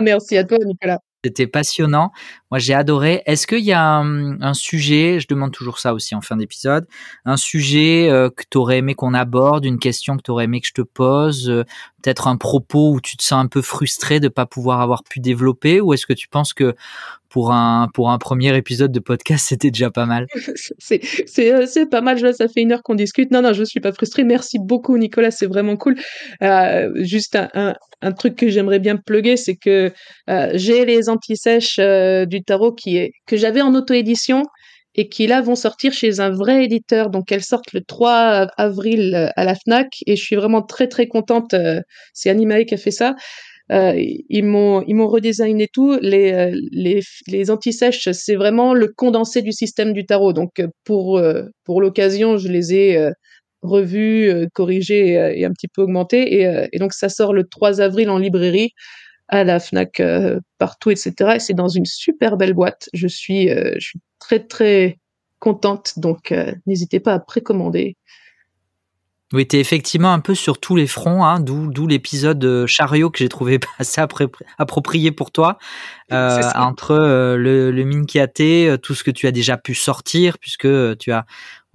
Merci à toi, Nicolas. C'était passionnant. Moi, j'ai adoré. Est-ce qu'il y a un, sujet, je demande toujours ça aussi en fin d'épisode, un sujet euh, que tu aurais aimé qu'on aborde, une question que tu aurais aimé que je te pose, euh, peut-être un propos où tu te sens un peu frustré de ne pas pouvoir avoir pu développer, ou est-ce que tu penses que pour un pour un premier épisode de podcast, c'était déjà pas mal? euh, c'est pas mal. Ça fait une heure qu'on discute. Non non, je suis pas frustrée. Merci beaucoup Nicolas, c'est vraiment cool. Juste un, un, truc que j'aimerais bien plugger, c'est que j'ai les anti-sèches du tarot qui est que j'avais en auto-édition et qui là vont sortir chez un vrai éditeur. Donc elles sortent le 3 avril à la Fnac et je suis vraiment très très contente. c'est Animae qui a fait ça. Euh, ils m'ont ils m'ont redesigné tout. Les euh, les les anti-sèches, c'est vraiment le condensé du système du tarot. Donc euh, pour pour l'occasion, je les ai revus, corrigés et, un petit peu augmentés. Et, et, donc ça sort le 3 avril en librairie à la Fnac partout, etc. Et c'est dans une super belle boîte. Je suis je suis très très contente. Donc n'hésitez pas à précommander. Oui, tu es effectivement un peu sur tous les fronts, hein, d'où l'épisode euh, chariot que j'ai trouvé assez approprié pour toi, euh, entre euh, le, le Minkiate, tout ce que tu as déjà pu sortir, puisque tu as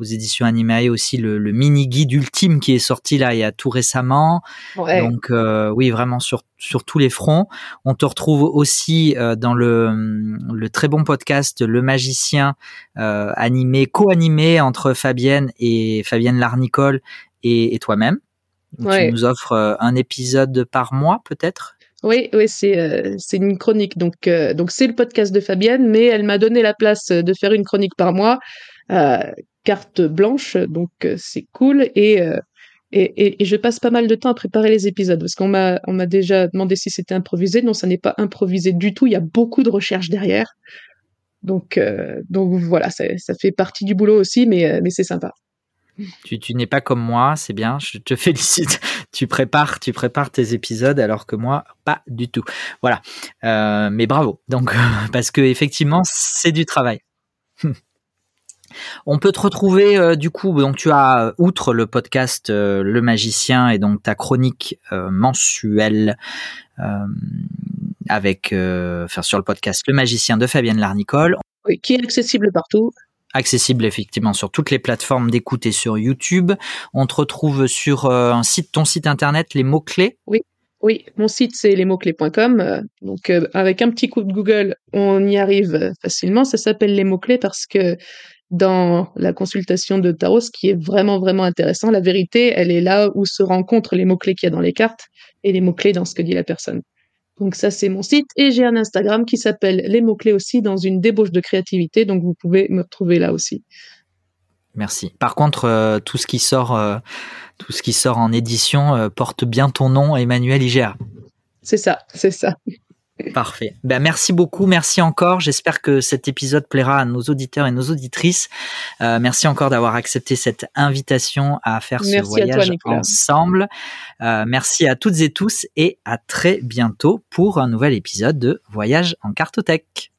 aux éditions Animae aussi le, mini guide ultime qui est sorti là il y a tout récemment. Donc oui, vraiment sur sur tous les fronts. On te retrouve aussi dans le le très bon podcast Le Magicien animé co-animé entre Fabienne et Fabienne Larnicole et, et toi-même. Tu nous offres un épisode par mois peut-être? Oui, oui, c'est euh, c'est une chronique. Donc euh, donc c'est le podcast de Fabienne, mais elle m'a donné la place de faire une chronique par mois, euh, carte blanche. Donc c'est cool et, et, et je passe pas mal de temps à préparer les épisodes parce qu'on m'a déjà demandé si c'était improvisé. Non, ça n'est pas improvisé du tout. Il y a beaucoup de recherche derrière. Donc donc voilà, ça, ça fait partie du boulot aussi, mais mais c'est sympa. Tu, tu n'es pas comme moi, c'est bien, je te félicite. Tu prépares, tu prépares tes épisodes alors que moi, pas du tout. Voilà, euh, mais bravo. Donc, parce que effectivement, c'est du travail. On peut te retrouver euh, du coup, donc tu as outre le podcast euh, Le Magicien et donc ta chronique mensuelle avec, enfin sur le podcast Le Magicien de Fabienne Larnicole. Oui, qui est accessible partout accessible effectivement sur toutes les plateformes d'écoute et sur YouTube. On te retrouve sur euh, un site, ton site internet, les mots-clés. Oui. Oui, mon site c'est lesmots-clés.com. Euh, donc euh, avec un petit coup de Google, on y arrive facilement. Ça s'appelle les mots-clés parce que dans la consultation de tarot, ce qui est vraiment vraiment intéressant, la vérité, elle est là où se rencontrent les mots-clés qu'il y a dans les cartes et les mots-clés dans ce que dit la personne. Donc ça, c'est mon site. Et j'ai un Instagram qui s'appelle Les mots-clés aussi dans une débauche de créativité. Donc vous pouvez me retrouver là aussi. Merci. Par contre, euh, tout ce qui sort, euh, tout ce qui sort en édition euh, porte bien ton nom, Emmanuel Igéa. C'est ça, c'est ça. Parfait. Ben, merci beaucoup, merci encore. J'espère que cet épisode plaira à nos auditeurs et nos auditrices. Euh, merci encore d'avoir accepté cette invitation à faire ce voyage ensemble. Euh, merci à toutes et tous et à très bientôt pour un nouvel épisode de Voyage en cartothèque.